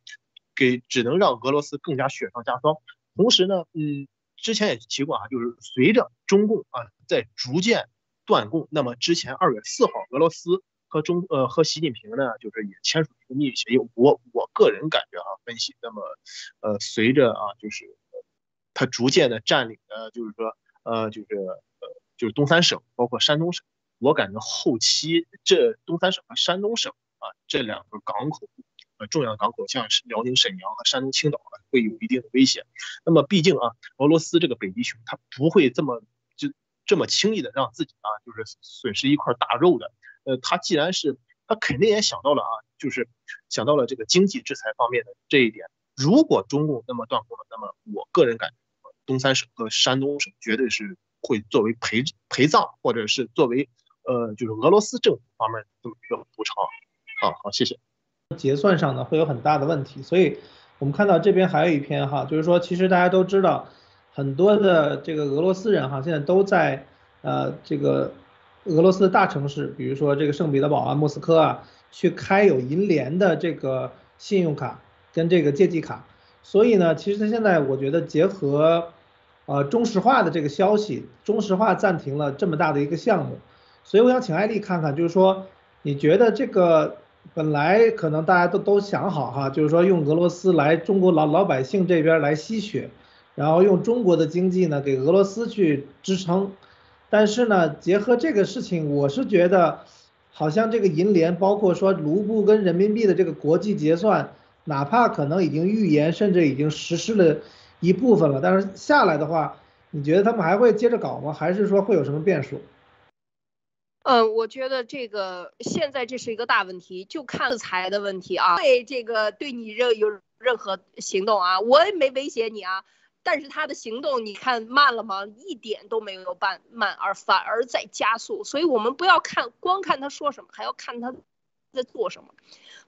给只能让俄罗斯更加雪上加霜。同时呢，嗯，之前也提过啊，就是随着中共啊在逐渐断供，那么之前二月四号，俄罗斯。和中呃和习近平呢，就是也签署一个秘密协议。我我个人感觉哈，分析那么，呃，随着啊，就是他逐渐的占领了，就是说呃，就是呃，就是东三省，包括山东省。我感觉后期这东三省和山东省啊这两个港口，呃，重要港口，像是辽宁沈阳和山东青岛啊，会有一定的威胁。那么毕竟啊，俄罗斯这个北极熊，它不会这么就这么轻易的让自己啊，就是损失一块大肉的。呃，他既然是，他肯定也想到了啊，就是想到了这个经济制裁方面的这一点。如果中共那么断供了，那么我个人感觉，东三省和山东省绝对是会作为陪陪葬，或者是作为呃，就是俄罗斯政府方面这么一个补偿。啊，好，谢谢。结算上呢会有很大的问题，所以我们看到这边还有一篇哈，就是说其实大家都知道，很多的这个俄罗斯人哈现在都在呃这个。俄罗斯的大城市，比如说这个圣彼得堡啊、莫斯科啊，去开有银联的这个信用卡跟这个借记卡，所以呢，其实它现在我觉得结合，呃，中石化的这个消息，中石化暂停了这么大的一个项目，所以我想请艾丽看看，就是说你觉得这个本来可能大家都都想好哈，就是说用俄罗斯来中国老老百姓这边来吸血，然后用中国的经济呢给俄罗斯去支撑。但是呢，结合这个事情，我是觉得，好像这个银联，包括说卢布跟人民币的这个国际结算，哪怕可能已经预言，甚至已经实施了一部分了，但是下来的话，你觉得他们还会接着搞吗？还是说会有什么变数？嗯，我觉得这个现在这是一个大问题，就看制裁的问题啊。对这个对你任有任何行动啊，我也没威胁你啊。但是他的行动，你看慢了吗？一点都没有慢，慢而反而在加速。所以我们不要看光看他说什么，还要看他在做什么。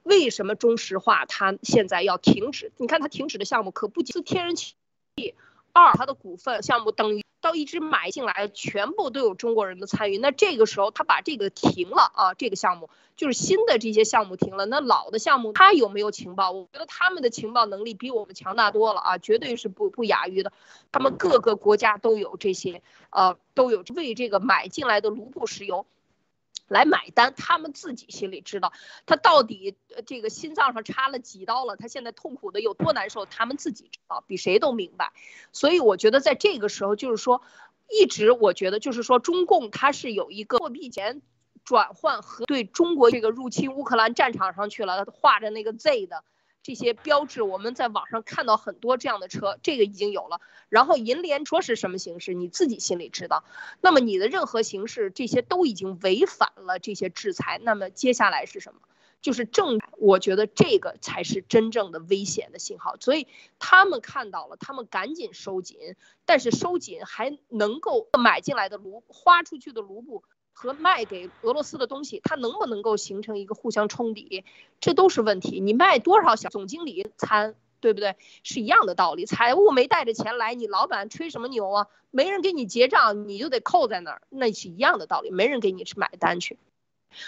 为什么中石化它现在要停止？你看它停止的项目可不仅是天然气，二它的股份项目等于。到一直买进来，全部都有中国人的参与。那这个时候他把这个停了啊，这个项目就是新的这些项目停了。那老的项目他有没有情报？我觉得他们的情报能力比我们强大多了啊，绝对是不不亚于的。他们各个国家都有这些，呃，都有为这个买进来的卢布石油。来买单，他们自己心里知道，他到底这个心脏上插了几刀了，他现在痛苦的有多难受，他们自己知道，比谁都明白。所以我觉得在这个时候，就是说，一直我觉得就是说中共他是有一个货币钱转换和对中国这个入侵乌克兰战场上去了，画着那个 Z 的。这些标志，我们在网上看到很多这样的车，这个已经有了。然后银联说是什么形式，你自己心里知道。那么你的任何形式，这些都已经违反了这些制裁。那么接下来是什么？就是正，我觉得这个才是真正的危险的信号。所以他们看到了，他们赶紧收紧，但是收紧还能够买进来的卢花出去的卢布。和卖给俄罗斯的东西，它能不能够形成一个互相冲抵，这都是问题。你卖多少小总经理餐，对不对？是一样的道理。财务没带着钱来，你老板吹什么牛啊？没人给你结账，你就得扣在那儿，那是一样的道理。没人给你去买单去，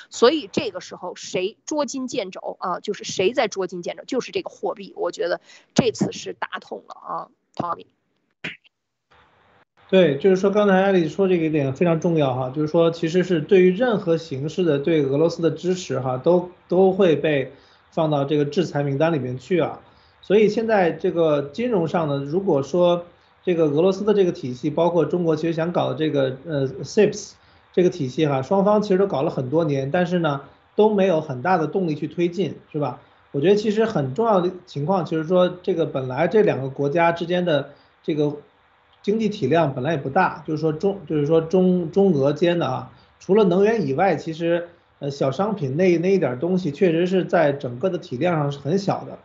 所以这个时候谁捉襟见肘啊？就是谁在捉襟见肘，就是这个货币。我觉得这次是打通了啊，Tommy。对，就是说刚才艾丽说这个一点非常重要哈，就是说其实是对于任何形式的对俄罗斯的支持哈，都都会被放到这个制裁名单里面去啊。所以现在这个金融上呢，如果说这个俄罗斯的这个体系，包括中国其实想搞的这个呃 CIPS 这个体系哈，双方其实都搞了很多年，但是呢都没有很大的动力去推进，是吧？我觉得其实很重要的情况就是说，这个本来这两个国家之间的这个。经济体量本来也不大，就是说中就是说中中俄间的啊，除了能源以外，其实呃小商品那那一点东西确实是在整个的体量上是很小的。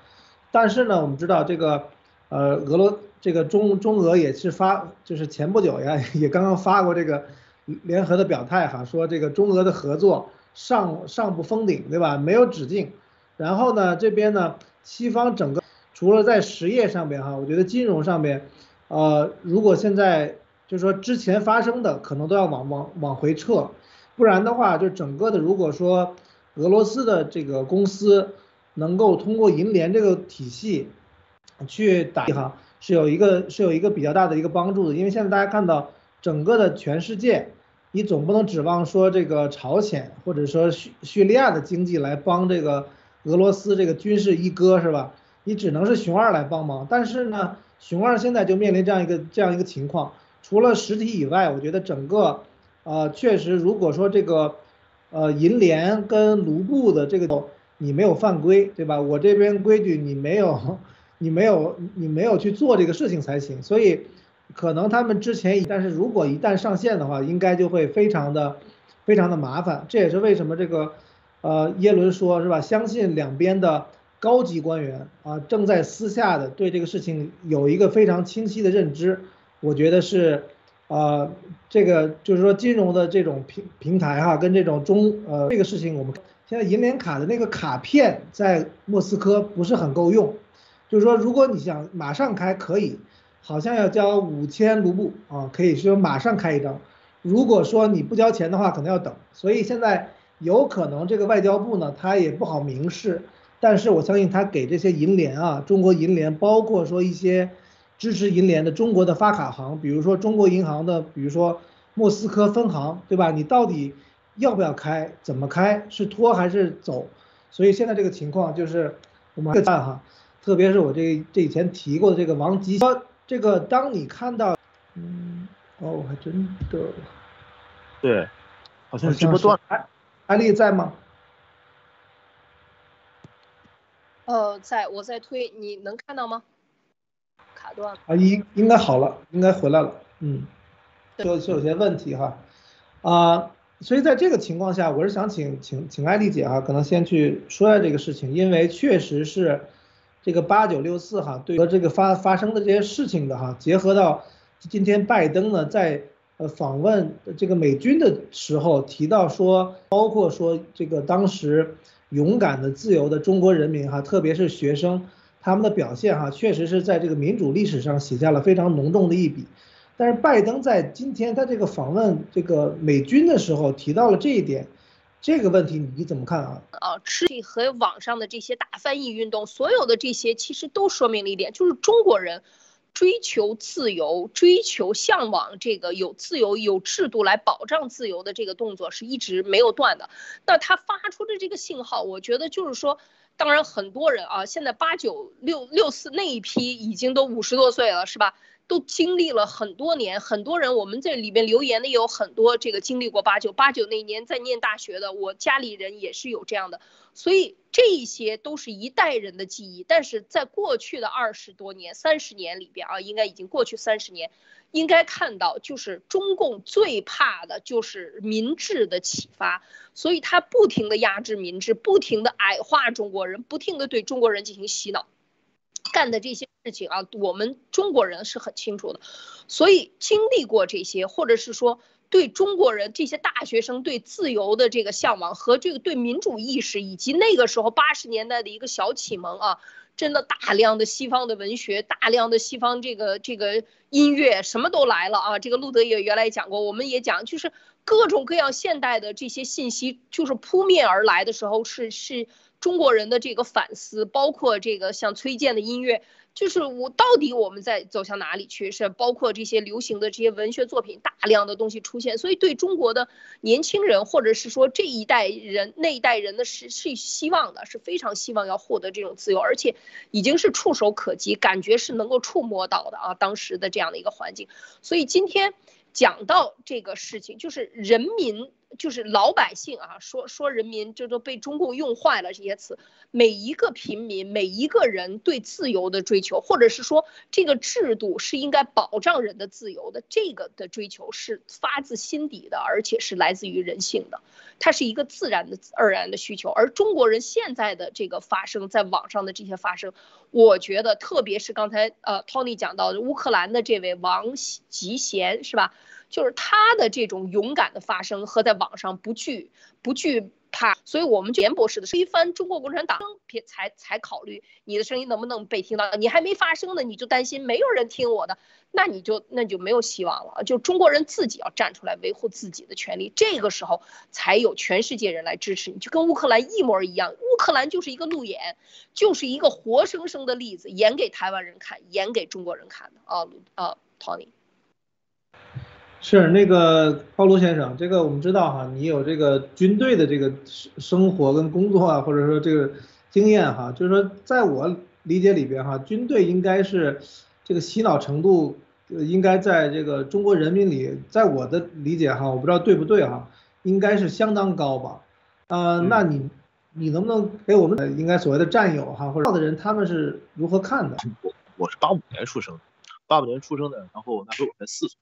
但是呢，我们知道这个呃俄罗这个中中俄也是发就是前不久呀 也刚刚发过这个联合的表态哈，说这个中俄的合作上上不封顶对吧？没有止境。然后呢这边呢西方整个除了在实业上边哈，我觉得金融上边。呃，如果现在就是说之前发生的，可能都要往往往回撤，不然的话，就整个的如果说俄罗斯的这个公司能够通过银联这个体系去打哈，是有一个 是有一个比较大的一个帮助的，因为现在大家看到整个的全世界，你总不能指望说这个朝鲜或者说叙叙利亚的经济来帮这个俄罗斯这个军事一哥是吧？你只能是熊二来帮忙，但是呢？熊二现在就面临这样一个这样一个情况，除了实体以外，我觉得整个，呃，确实，如果说这个，呃，银联跟卢布的这个你没有犯规，对吧？我这边规矩你没有，你没有，你没有去做这个事情才行。所以，可能他们之前，但是如果一旦上线的话，应该就会非常的，非常的麻烦。这也是为什么这个，呃，耶伦说是吧？相信两边的。高级官员啊，正在私下的对这个事情有一个非常清晰的认知，我觉得是，呃，这个就是说金融的这种平平台哈，跟这种中呃这个事情，我们现在银联卡的那个卡片在莫斯科不是很够用，就是说如果你想马上开可以，好像要交五千卢布啊，可以说马上开一张，如果说你不交钱的话，可能要等，所以现在有可能这个外交部呢，他也不好明示。但是我相信他给这些银联啊，中国银联，包括说一些支持银联的中国的发卡行，比如说中国银行的，比如说莫斯科分行，对吧？你到底要不要开？怎么开？是拖还是走？所以现在这个情况就是我们看哈，特别是我这这以前提过的这个王吉说，这个当你看到，嗯，哦，还真的，对，好像是直播断，哎，安利在吗？呃，在我在推，你能看到吗？卡断了啊，应应该好了，应该回来了，嗯，就就有些问题哈，啊，所以在这个情况下，我是想请请请艾丽姐啊，可能先去说下这个事情，因为确实是这个八九六四哈，对和这个发发生的这些事情的哈，结合到今天拜登呢在呃访问这个美军的时候提到说，包括说这个当时。勇敢的、自由的中国人民哈，特别是学生，他们的表现哈，确实是在这个民主历史上写下了非常浓重的一笔。但是拜登在今天他这个访问这个美军的时候提到了这一点，这个问题你怎么看啊？啊，吃和网上的这些大翻译运动，所有的这些其实都说明了一点，就是中国人。追求自由，追求向往这个有自由、有制度来保障自由的这个动作是一直没有断的。那他发出的这个信号，我觉得就是说，当然很多人啊，现在八九六六四那一批已经都五十多岁了，是吧？都经历了很多年，很多人我们这里边留言的也有很多这个经历过八九八九那年在念大学的，我家里人也是有这样的，所以这些都是一代人的记忆。但是在过去的二十多年、三十年里边啊，应该已经过去三十年，应该看到就是中共最怕的就是民智的启发，所以他不停的压制民智，不停的矮化中国人，不停的对中国人进行洗脑。干的这些事情啊，我们中国人是很清楚的，所以经历过这些，或者是说对中国人这些大学生对自由的这个向往和这个对民主意识，以及那个时候八十年代的一个小启蒙啊，真的大量的西方的文学，大量的西方这个这个音乐什么都来了啊。这个路德也原来讲过，我们也讲，就是各种各样现代的这些信息就是扑面而来的时候，是是。中国人的这个反思，包括这个像崔健的音乐，就是我到底我们在走向哪里去？是包括这些流行的这些文学作品，大量的东西出现，所以对中国的年轻人，或者是说这一代人那一代人的是是希望的，是非常希望要获得这种自由，而且已经是触手可及，感觉是能够触摸到的啊，当时的这样的一个环境。所以今天讲到这个事情，就是人民。就是老百姓啊，说说人民，这都被中共用坏了这些词。每一个平民，每一个人对自由的追求，或者是说这个制度是应该保障人的自由的，这个的追求是发自心底的，而且是来自于人性的，它是一个自然的、自然的需求。而中国人现在的这个发生在网上的这些发生，我觉得，特别是刚才呃 Tony 讲到的乌克兰的这位王吉贤，是吧？就是他的这种勇敢的发声和在网上不惧不惧怕，所以我们严博士的推翻中国共产党，别才才考虑你的声音能不能被听到。你还没发声呢，你就担心没有人听我的，那你就那你就没有希望了。就中国人自己要站出来维护自己的权利，这个时候才有全世界人来支持你，就跟乌克兰一模一样。乌克兰就是一个路演，就是一个活生生的例子，演给台湾人看，演给中国人看的啊啊，Tony。是那个鲍罗先生，这个我们知道哈，你有这个军队的这个生生活跟工作啊，或者说这个经验哈，就是说在我理解里边哈，军队应该是这个洗脑程度应该在这个中国人民里，在我的理解哈，我不知道对不对哈，应该是相当高吧？呃，那你你能不能给我们应该所谓的战友哈或者的人他们是如何看的？我我是八五年出生，八五年出生的，然后那时候我才四岁。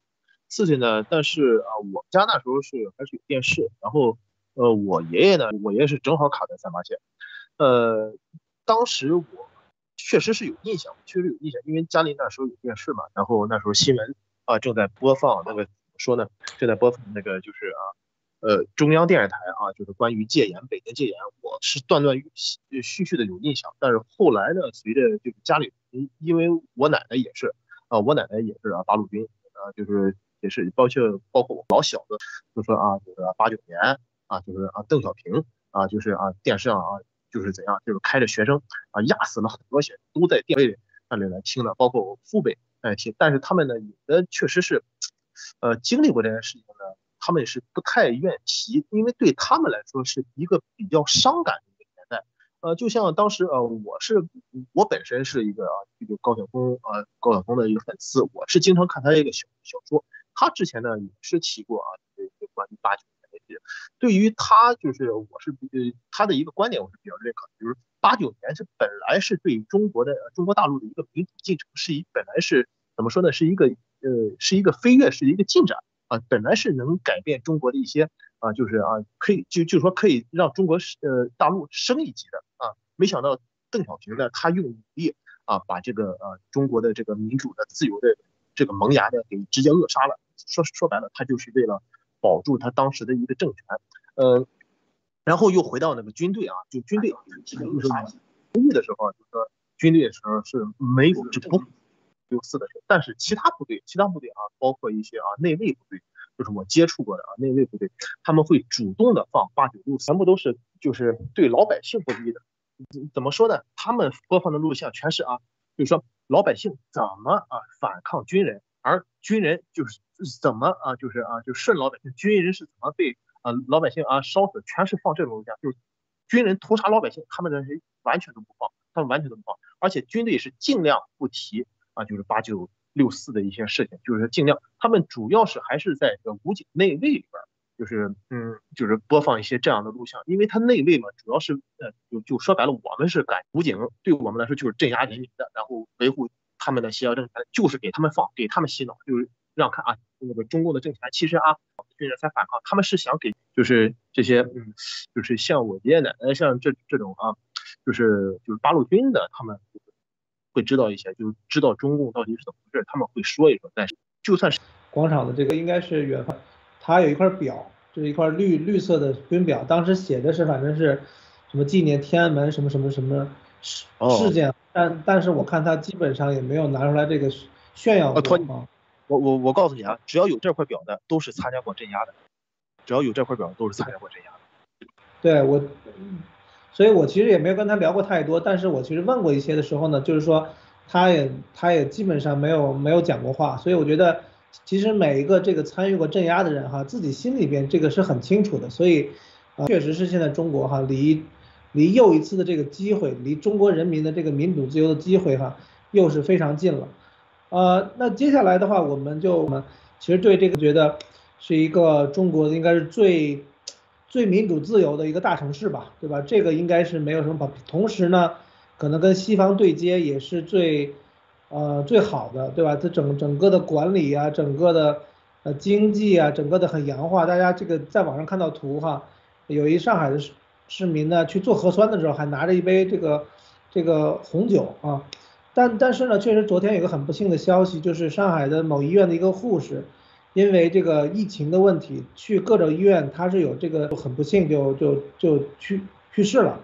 四岁呢，但是啊，我家那时候是还是有电视，然后呃，我爷爷呢，我爷爷是正好卡在三八线，呃，当时我确实是有印象，确实有印象，因为家里那时候有电视嘛，然后那时候新闻啊正在播放那个怎么说呢，正在播放那个就是啊，呃，中央电视台啊，就是关于戒严，北京戒严，我是断断续续的有印象，但是后来呢，随着就是家里，因为我奶奶也是啊，我奶奶也是啊，八路军啊，就是。也是包括包括我老小的，就说啊，就是八九年啊，就是啊邓小平啊，就是啊电视上啊，就是怎样，就是开着学生啊压死了很多学生，都在电位那里来听的，包括我父辈来听。但是他们呢，有的确实是，呃，经历过这件事情呢，他们是不太愿提，因为对他们来说是一个比较伤感的一个年代。呃，就像当时呃，我是我本身是一个啊，这个高晓松啊，高晓松的一个粉丝，我是经常看他一个小小说。他之前呢也是提过啊，这个关于八九年那些，对于他就是我是呃他的一个观点我是比较认可的，就是八九年是本来是对中国的中国大陆的一个民主进程是一本来是怎么说呢，是一个呃是一个飞跃，是一个进展啊，本来是能改变中国的一些啊，就是啊可以就就是说可以让中国呃大陆升一级的啊，没想到邓小平呢他用武力啊把这个呃中国的这个民主的自由的。这个萌芽呢，给直接扼杀了。说说白了，他就是为了保住他当时的一个政权。呃，然后又回到那个军队啊，就军队就是军队的时候，就说军队的时候是没有这不六四的时候，但是其他部队，其他部队啊，包括一些啊内卫部队，就是我接触过的啊内卫部队，他们会主动的放八九六四，全部都是就是对老百姓不利的。怎么说呢？他们播放的录像全是啊，就是说。老百姓怎么啊反抗军人，而军人就是怎么啊就是啊就顺老百姓，军人是怎么被啊老百姓啊烧死，全是放这种录像，就是军人屠杀老百姓，他们的人完全都不放，他们完全都不放，而且军队是尽量不提啊就是八九六四的一些事情，就是尽量他们主要是还是在这个武警内卫里边，就是嗯，就是播放一些这样的录像，因为他内卫嘛，主要是呃，就就说白了，我们是敢武警对我们来说就是镇压人民的，然后维护他们的邪恶政权，就是给他们放，给他们洗脑，就是让看啊，那个中共的政权其实啊，我们军人在反抗，他们是想给就是这些嗯，就是像我爷爷奶奶像这这种啊。就是就是八路军的，他们会知道一些，就知道中共到底是怎么回事，他们会说一说。但是就算是广场的这个，应该是远方，它有一块表，就是一块绿绿色的军表，当时写的是反正是什么纪念天安门什么什么什么事事件，但但是我看他基本上也没有拿出来这个炫耀过啊。我我我告诉你啊，只要有这块表的，都是参加过镇压的，只要有这块表，都是参加过镇压的。对我。所以我其实也没有跟他聊过太多，但是我其实问过一些的时候呢，就是说他也他也基本上没有没有讲过话，所以我觉得其实每一个这个参与过镇压的人哈，自己心里边这个是很清楚的，所以啊确实是现在中国哈离离又一次的这个机会，离中国人民的这个民主自由的机会哈又是非常近了，呃那接下来的话我们就我们其实对这个觉得是一个中国应该是最。最民主自由的一个大城市吧，对吧？这个应该是没有什么跑。同时呢，可能跟西方对接也是最，呃，最好的，对吧？它整整个的管理啊，整个的呃经济啊，整个的很洋化。大家这个在网上看到图哈，有一上海的市市民呢去做核酸的时候还拿着一杯这个这个红酒啊，但但是呢，确实昨天有个很不幸的消息，就是上海的某医院的一个护士。因为这个疫情的问题，去各种医院，他是有这个很不幸就就就去去世了，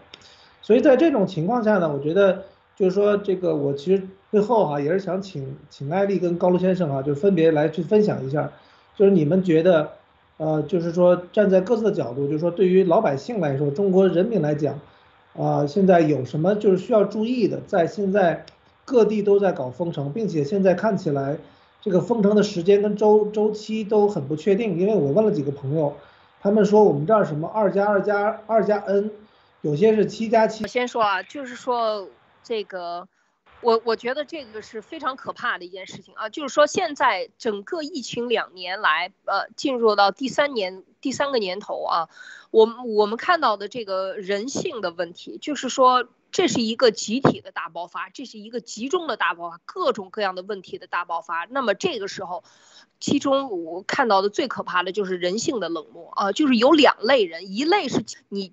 所以在这种情况下呢，我觉得就是说这个我其实最后哈也是想请请艾丽跟高卢先生啊，就分别来去分享一下，就是你们觉得呃就是说站在各自的角度，就是说对于老百姓来说，中国人民来讲，啊现在有什么就是需要注意的，在现在各地都在搞封城，并且现在看起来。这个封城的时间跟周周期都很不确定，因为我问了几个朋友，他们说我们这儿什么二加二加二加 n，有些是七加七。我先说啊，就是说这个，我我觉得这个是非常可怕的一件事情啊，就是说现在整个疫情两年来，呃，进入到第三年第三个年头啊，我们我们看到的这个人性的问题，就是说。这是一个集体的大爆发，这是一个集中的大爆发，各种各样的问题的大爆发。那么这个时候，其中我看到的最可怕的就是人性的冷漠啊，就是有两类人，一类是你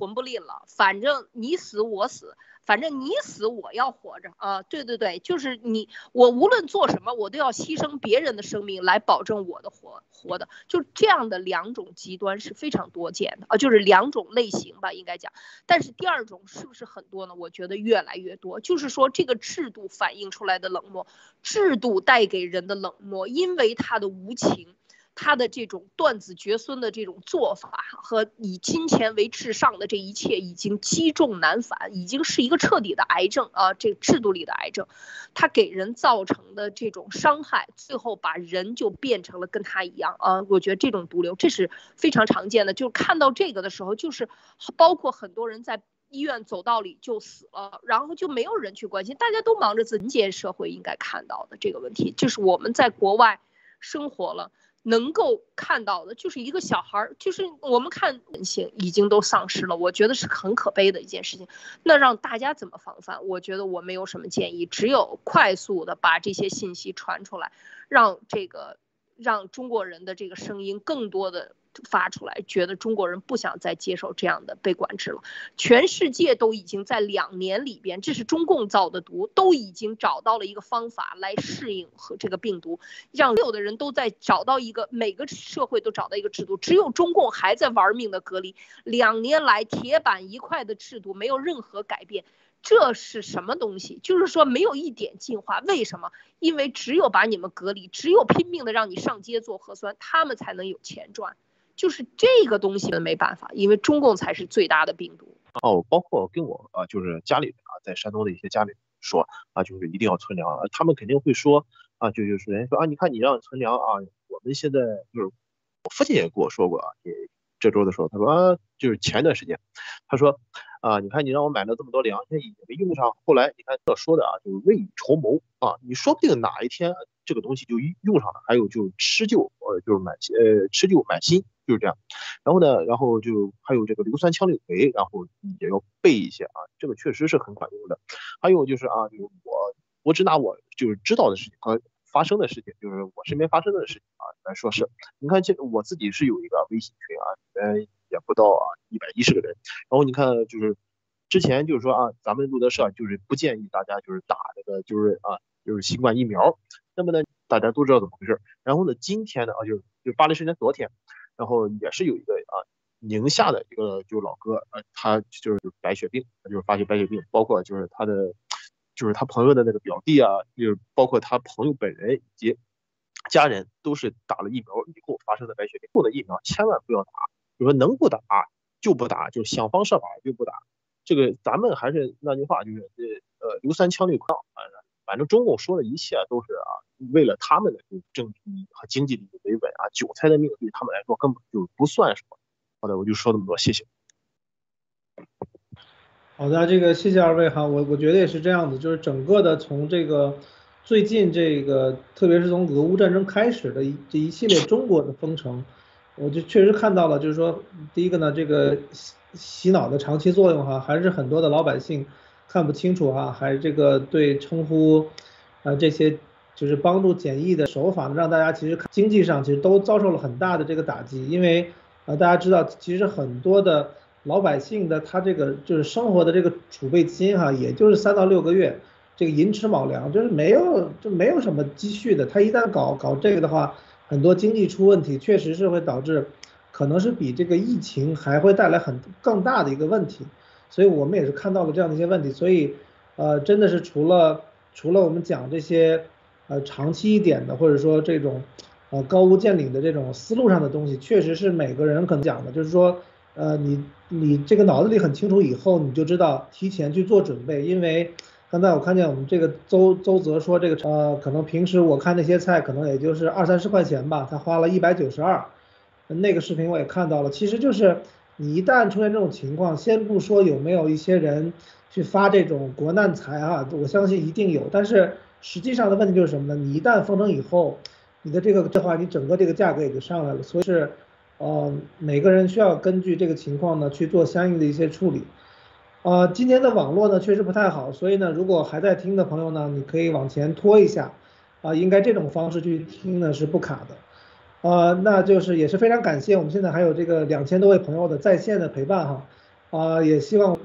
魂不吝了，反正你死我死。反正你死我要活着啊！对对对，就是你我无论做什么，我都要牺牲别人的生命来保证我的活活的，就这样的两种极端是非常多见的啊，就是两种类型吧，应该讲。但是第二种是不是很多呢？我觉得越来越多，就是说这个制度反映出来的冷漠，制度带给人的冷漠，因为它的无情。他的这种断子绝孙的这种做法和以金钱为至上的这一切，已经积重难返，已经是一个彻底的癌症啊！这个制度里的癌症，它给人造成的这种伤害，最后把人就变成了跟他一样啊！我觉得这种毒瘤这是非常常见的，就看到这个的时候，就是包括很多人在医院走道里就死了，然后就没有人去关心，大家都忙着人间社会应该看到的这个问题，就是我们在国外生活了。能够看到的就是一个小孩儿，就是我们看人性已经都丧失了，我觉得是很可悲的一件事情。那让大家怎么防范？我觉得我没有什么建议，只有快速的把这些信息传出来，让这个让中国人的这个声音更多的。发出来，觉得中国人不想再接受这样的被管制了。全世界都已经在两年里边，这是中共造的毒，都已经找到了一个方法来适应和这个病毒，让所有的人都在找到一个每个社会都找到一个制度，只有中共还在玩命的隔离。两年来铁板一块的制度没有任何改变，这是什么东西？就是说没有一点进化。为什么？因为只有把你们隔离，只有拼命的让你上街做核酸，他们才能有钱赚。就是这个东西呢，没办法，因为中共才是最大的病毒。哦，包括跟我啊，就是家里啊，在山东的一些家里说啊，就是一定要存粮，他们肯定会说啊，就就是人说啊，你看你让存粮啊，我们现在就是我父亲也跟我说过啊，也这周的时候他说啊，就是前一段时间他说啊，你看你让我买了这么多粮，现在也没用上。后来你看这说的啊，就是未雨绸缪啊，你说不定哪一天这个东西就用上了，还有就吃旧呃就是满呃吃旧满新就是这样。然后呢，然后就还有这个硫酸羟氯喹，然后也要备一些啊，这个确实是很管用的。还有就是啊，就是我我只拿我就是知道的事情和发生的事情，就是我身边发生的事情啊来说事。你看这我自己是有一个微信群啊，里面也不到啊一百一十个人。然后你看就是之前就是说啊，咱们路德社就是不建议大家就是打这个就是啊就是新冠疫苗。那么呢，大家都知道怎么回事。然后呢，今天呢啊就是就巴黎时间昨天。然后也是有一个啊，宁夏的一个就老哥，呃，他就是白血病，就是发现白血病，包括就是他的，就是他朋友的那个表弟啊，就是包括他朋友本人以及家人都是打了疫苗以后发生的白血病。后的疫苗千万不要打，就说能不打就不打，就想方设法就不打。这个咱们还是那句话，就是这呃硫酸羟氯喹，反正中共说的一切都是啊。为了他们的这个政治利益和经济利益为本啊，韭菜的命对他们来说根本就不算什么。好的，我就说这么多，谢谢。好的，这个谢谢二位哈，我我觉得也是这样子，就是整个的从这个最近这个，特别是从俄乌战争开始的这一系列中国的封城，我就确实看到了，就是说第一个呢，这个洗洗脑的长期作用哈，还是很多的老百姓看不清楚哈，还是这个对称呼啊这些。就是帮助检疫的手法，让大家其实经济上其实都遭受了很大的这个打击，因为呃大家知道，其实很多的老百姓的他这个就是生活的这个储备金哈，也就是三到六个月，这个寅吃卯粮，就是没有就没有什么积蓄的，他一旦搞搞这个的话，很多经济出问题，确实是会导致，可能是比这个疫情还会带来很更大的一个问题，所以我们也是看到了这样的一些问题，所以呃真的是除了除了我们讲这些。呃，长期一点的，或者说这种，呃，高屋建瓴的这种思路上的东西，确实是每个人可能讲的，就是说，呃，你你这个脑子里很清楚以后，你就知道提前去做准备。因为刚才我看见我们这个周周泽说这个，呃，可能平时我看那些菜可能也就是二三十块钱吧，他花了一百九十二。那个视频我也看到了，其实就是你一旦出现这种情况，先不说有没有一些人去发这种国难财啊，我相信一定有，但是。实际上的问题就是什么呢？你一旦封城以后，你的这个的话，你整个这个价格也就上来了。所以是，呃，每个人需要根据这个情况呢去做相应的一些处理。呃，今天的网络呢确实不太好，所以呢，如果还在听的朋友呢，你可以往前拖一下，啊，应该这种方式去听呢是不卡的。呃，那就是也是非常感谢我们现在还有这个两千多位朋友的在线的陪伴哈，啊，也希望。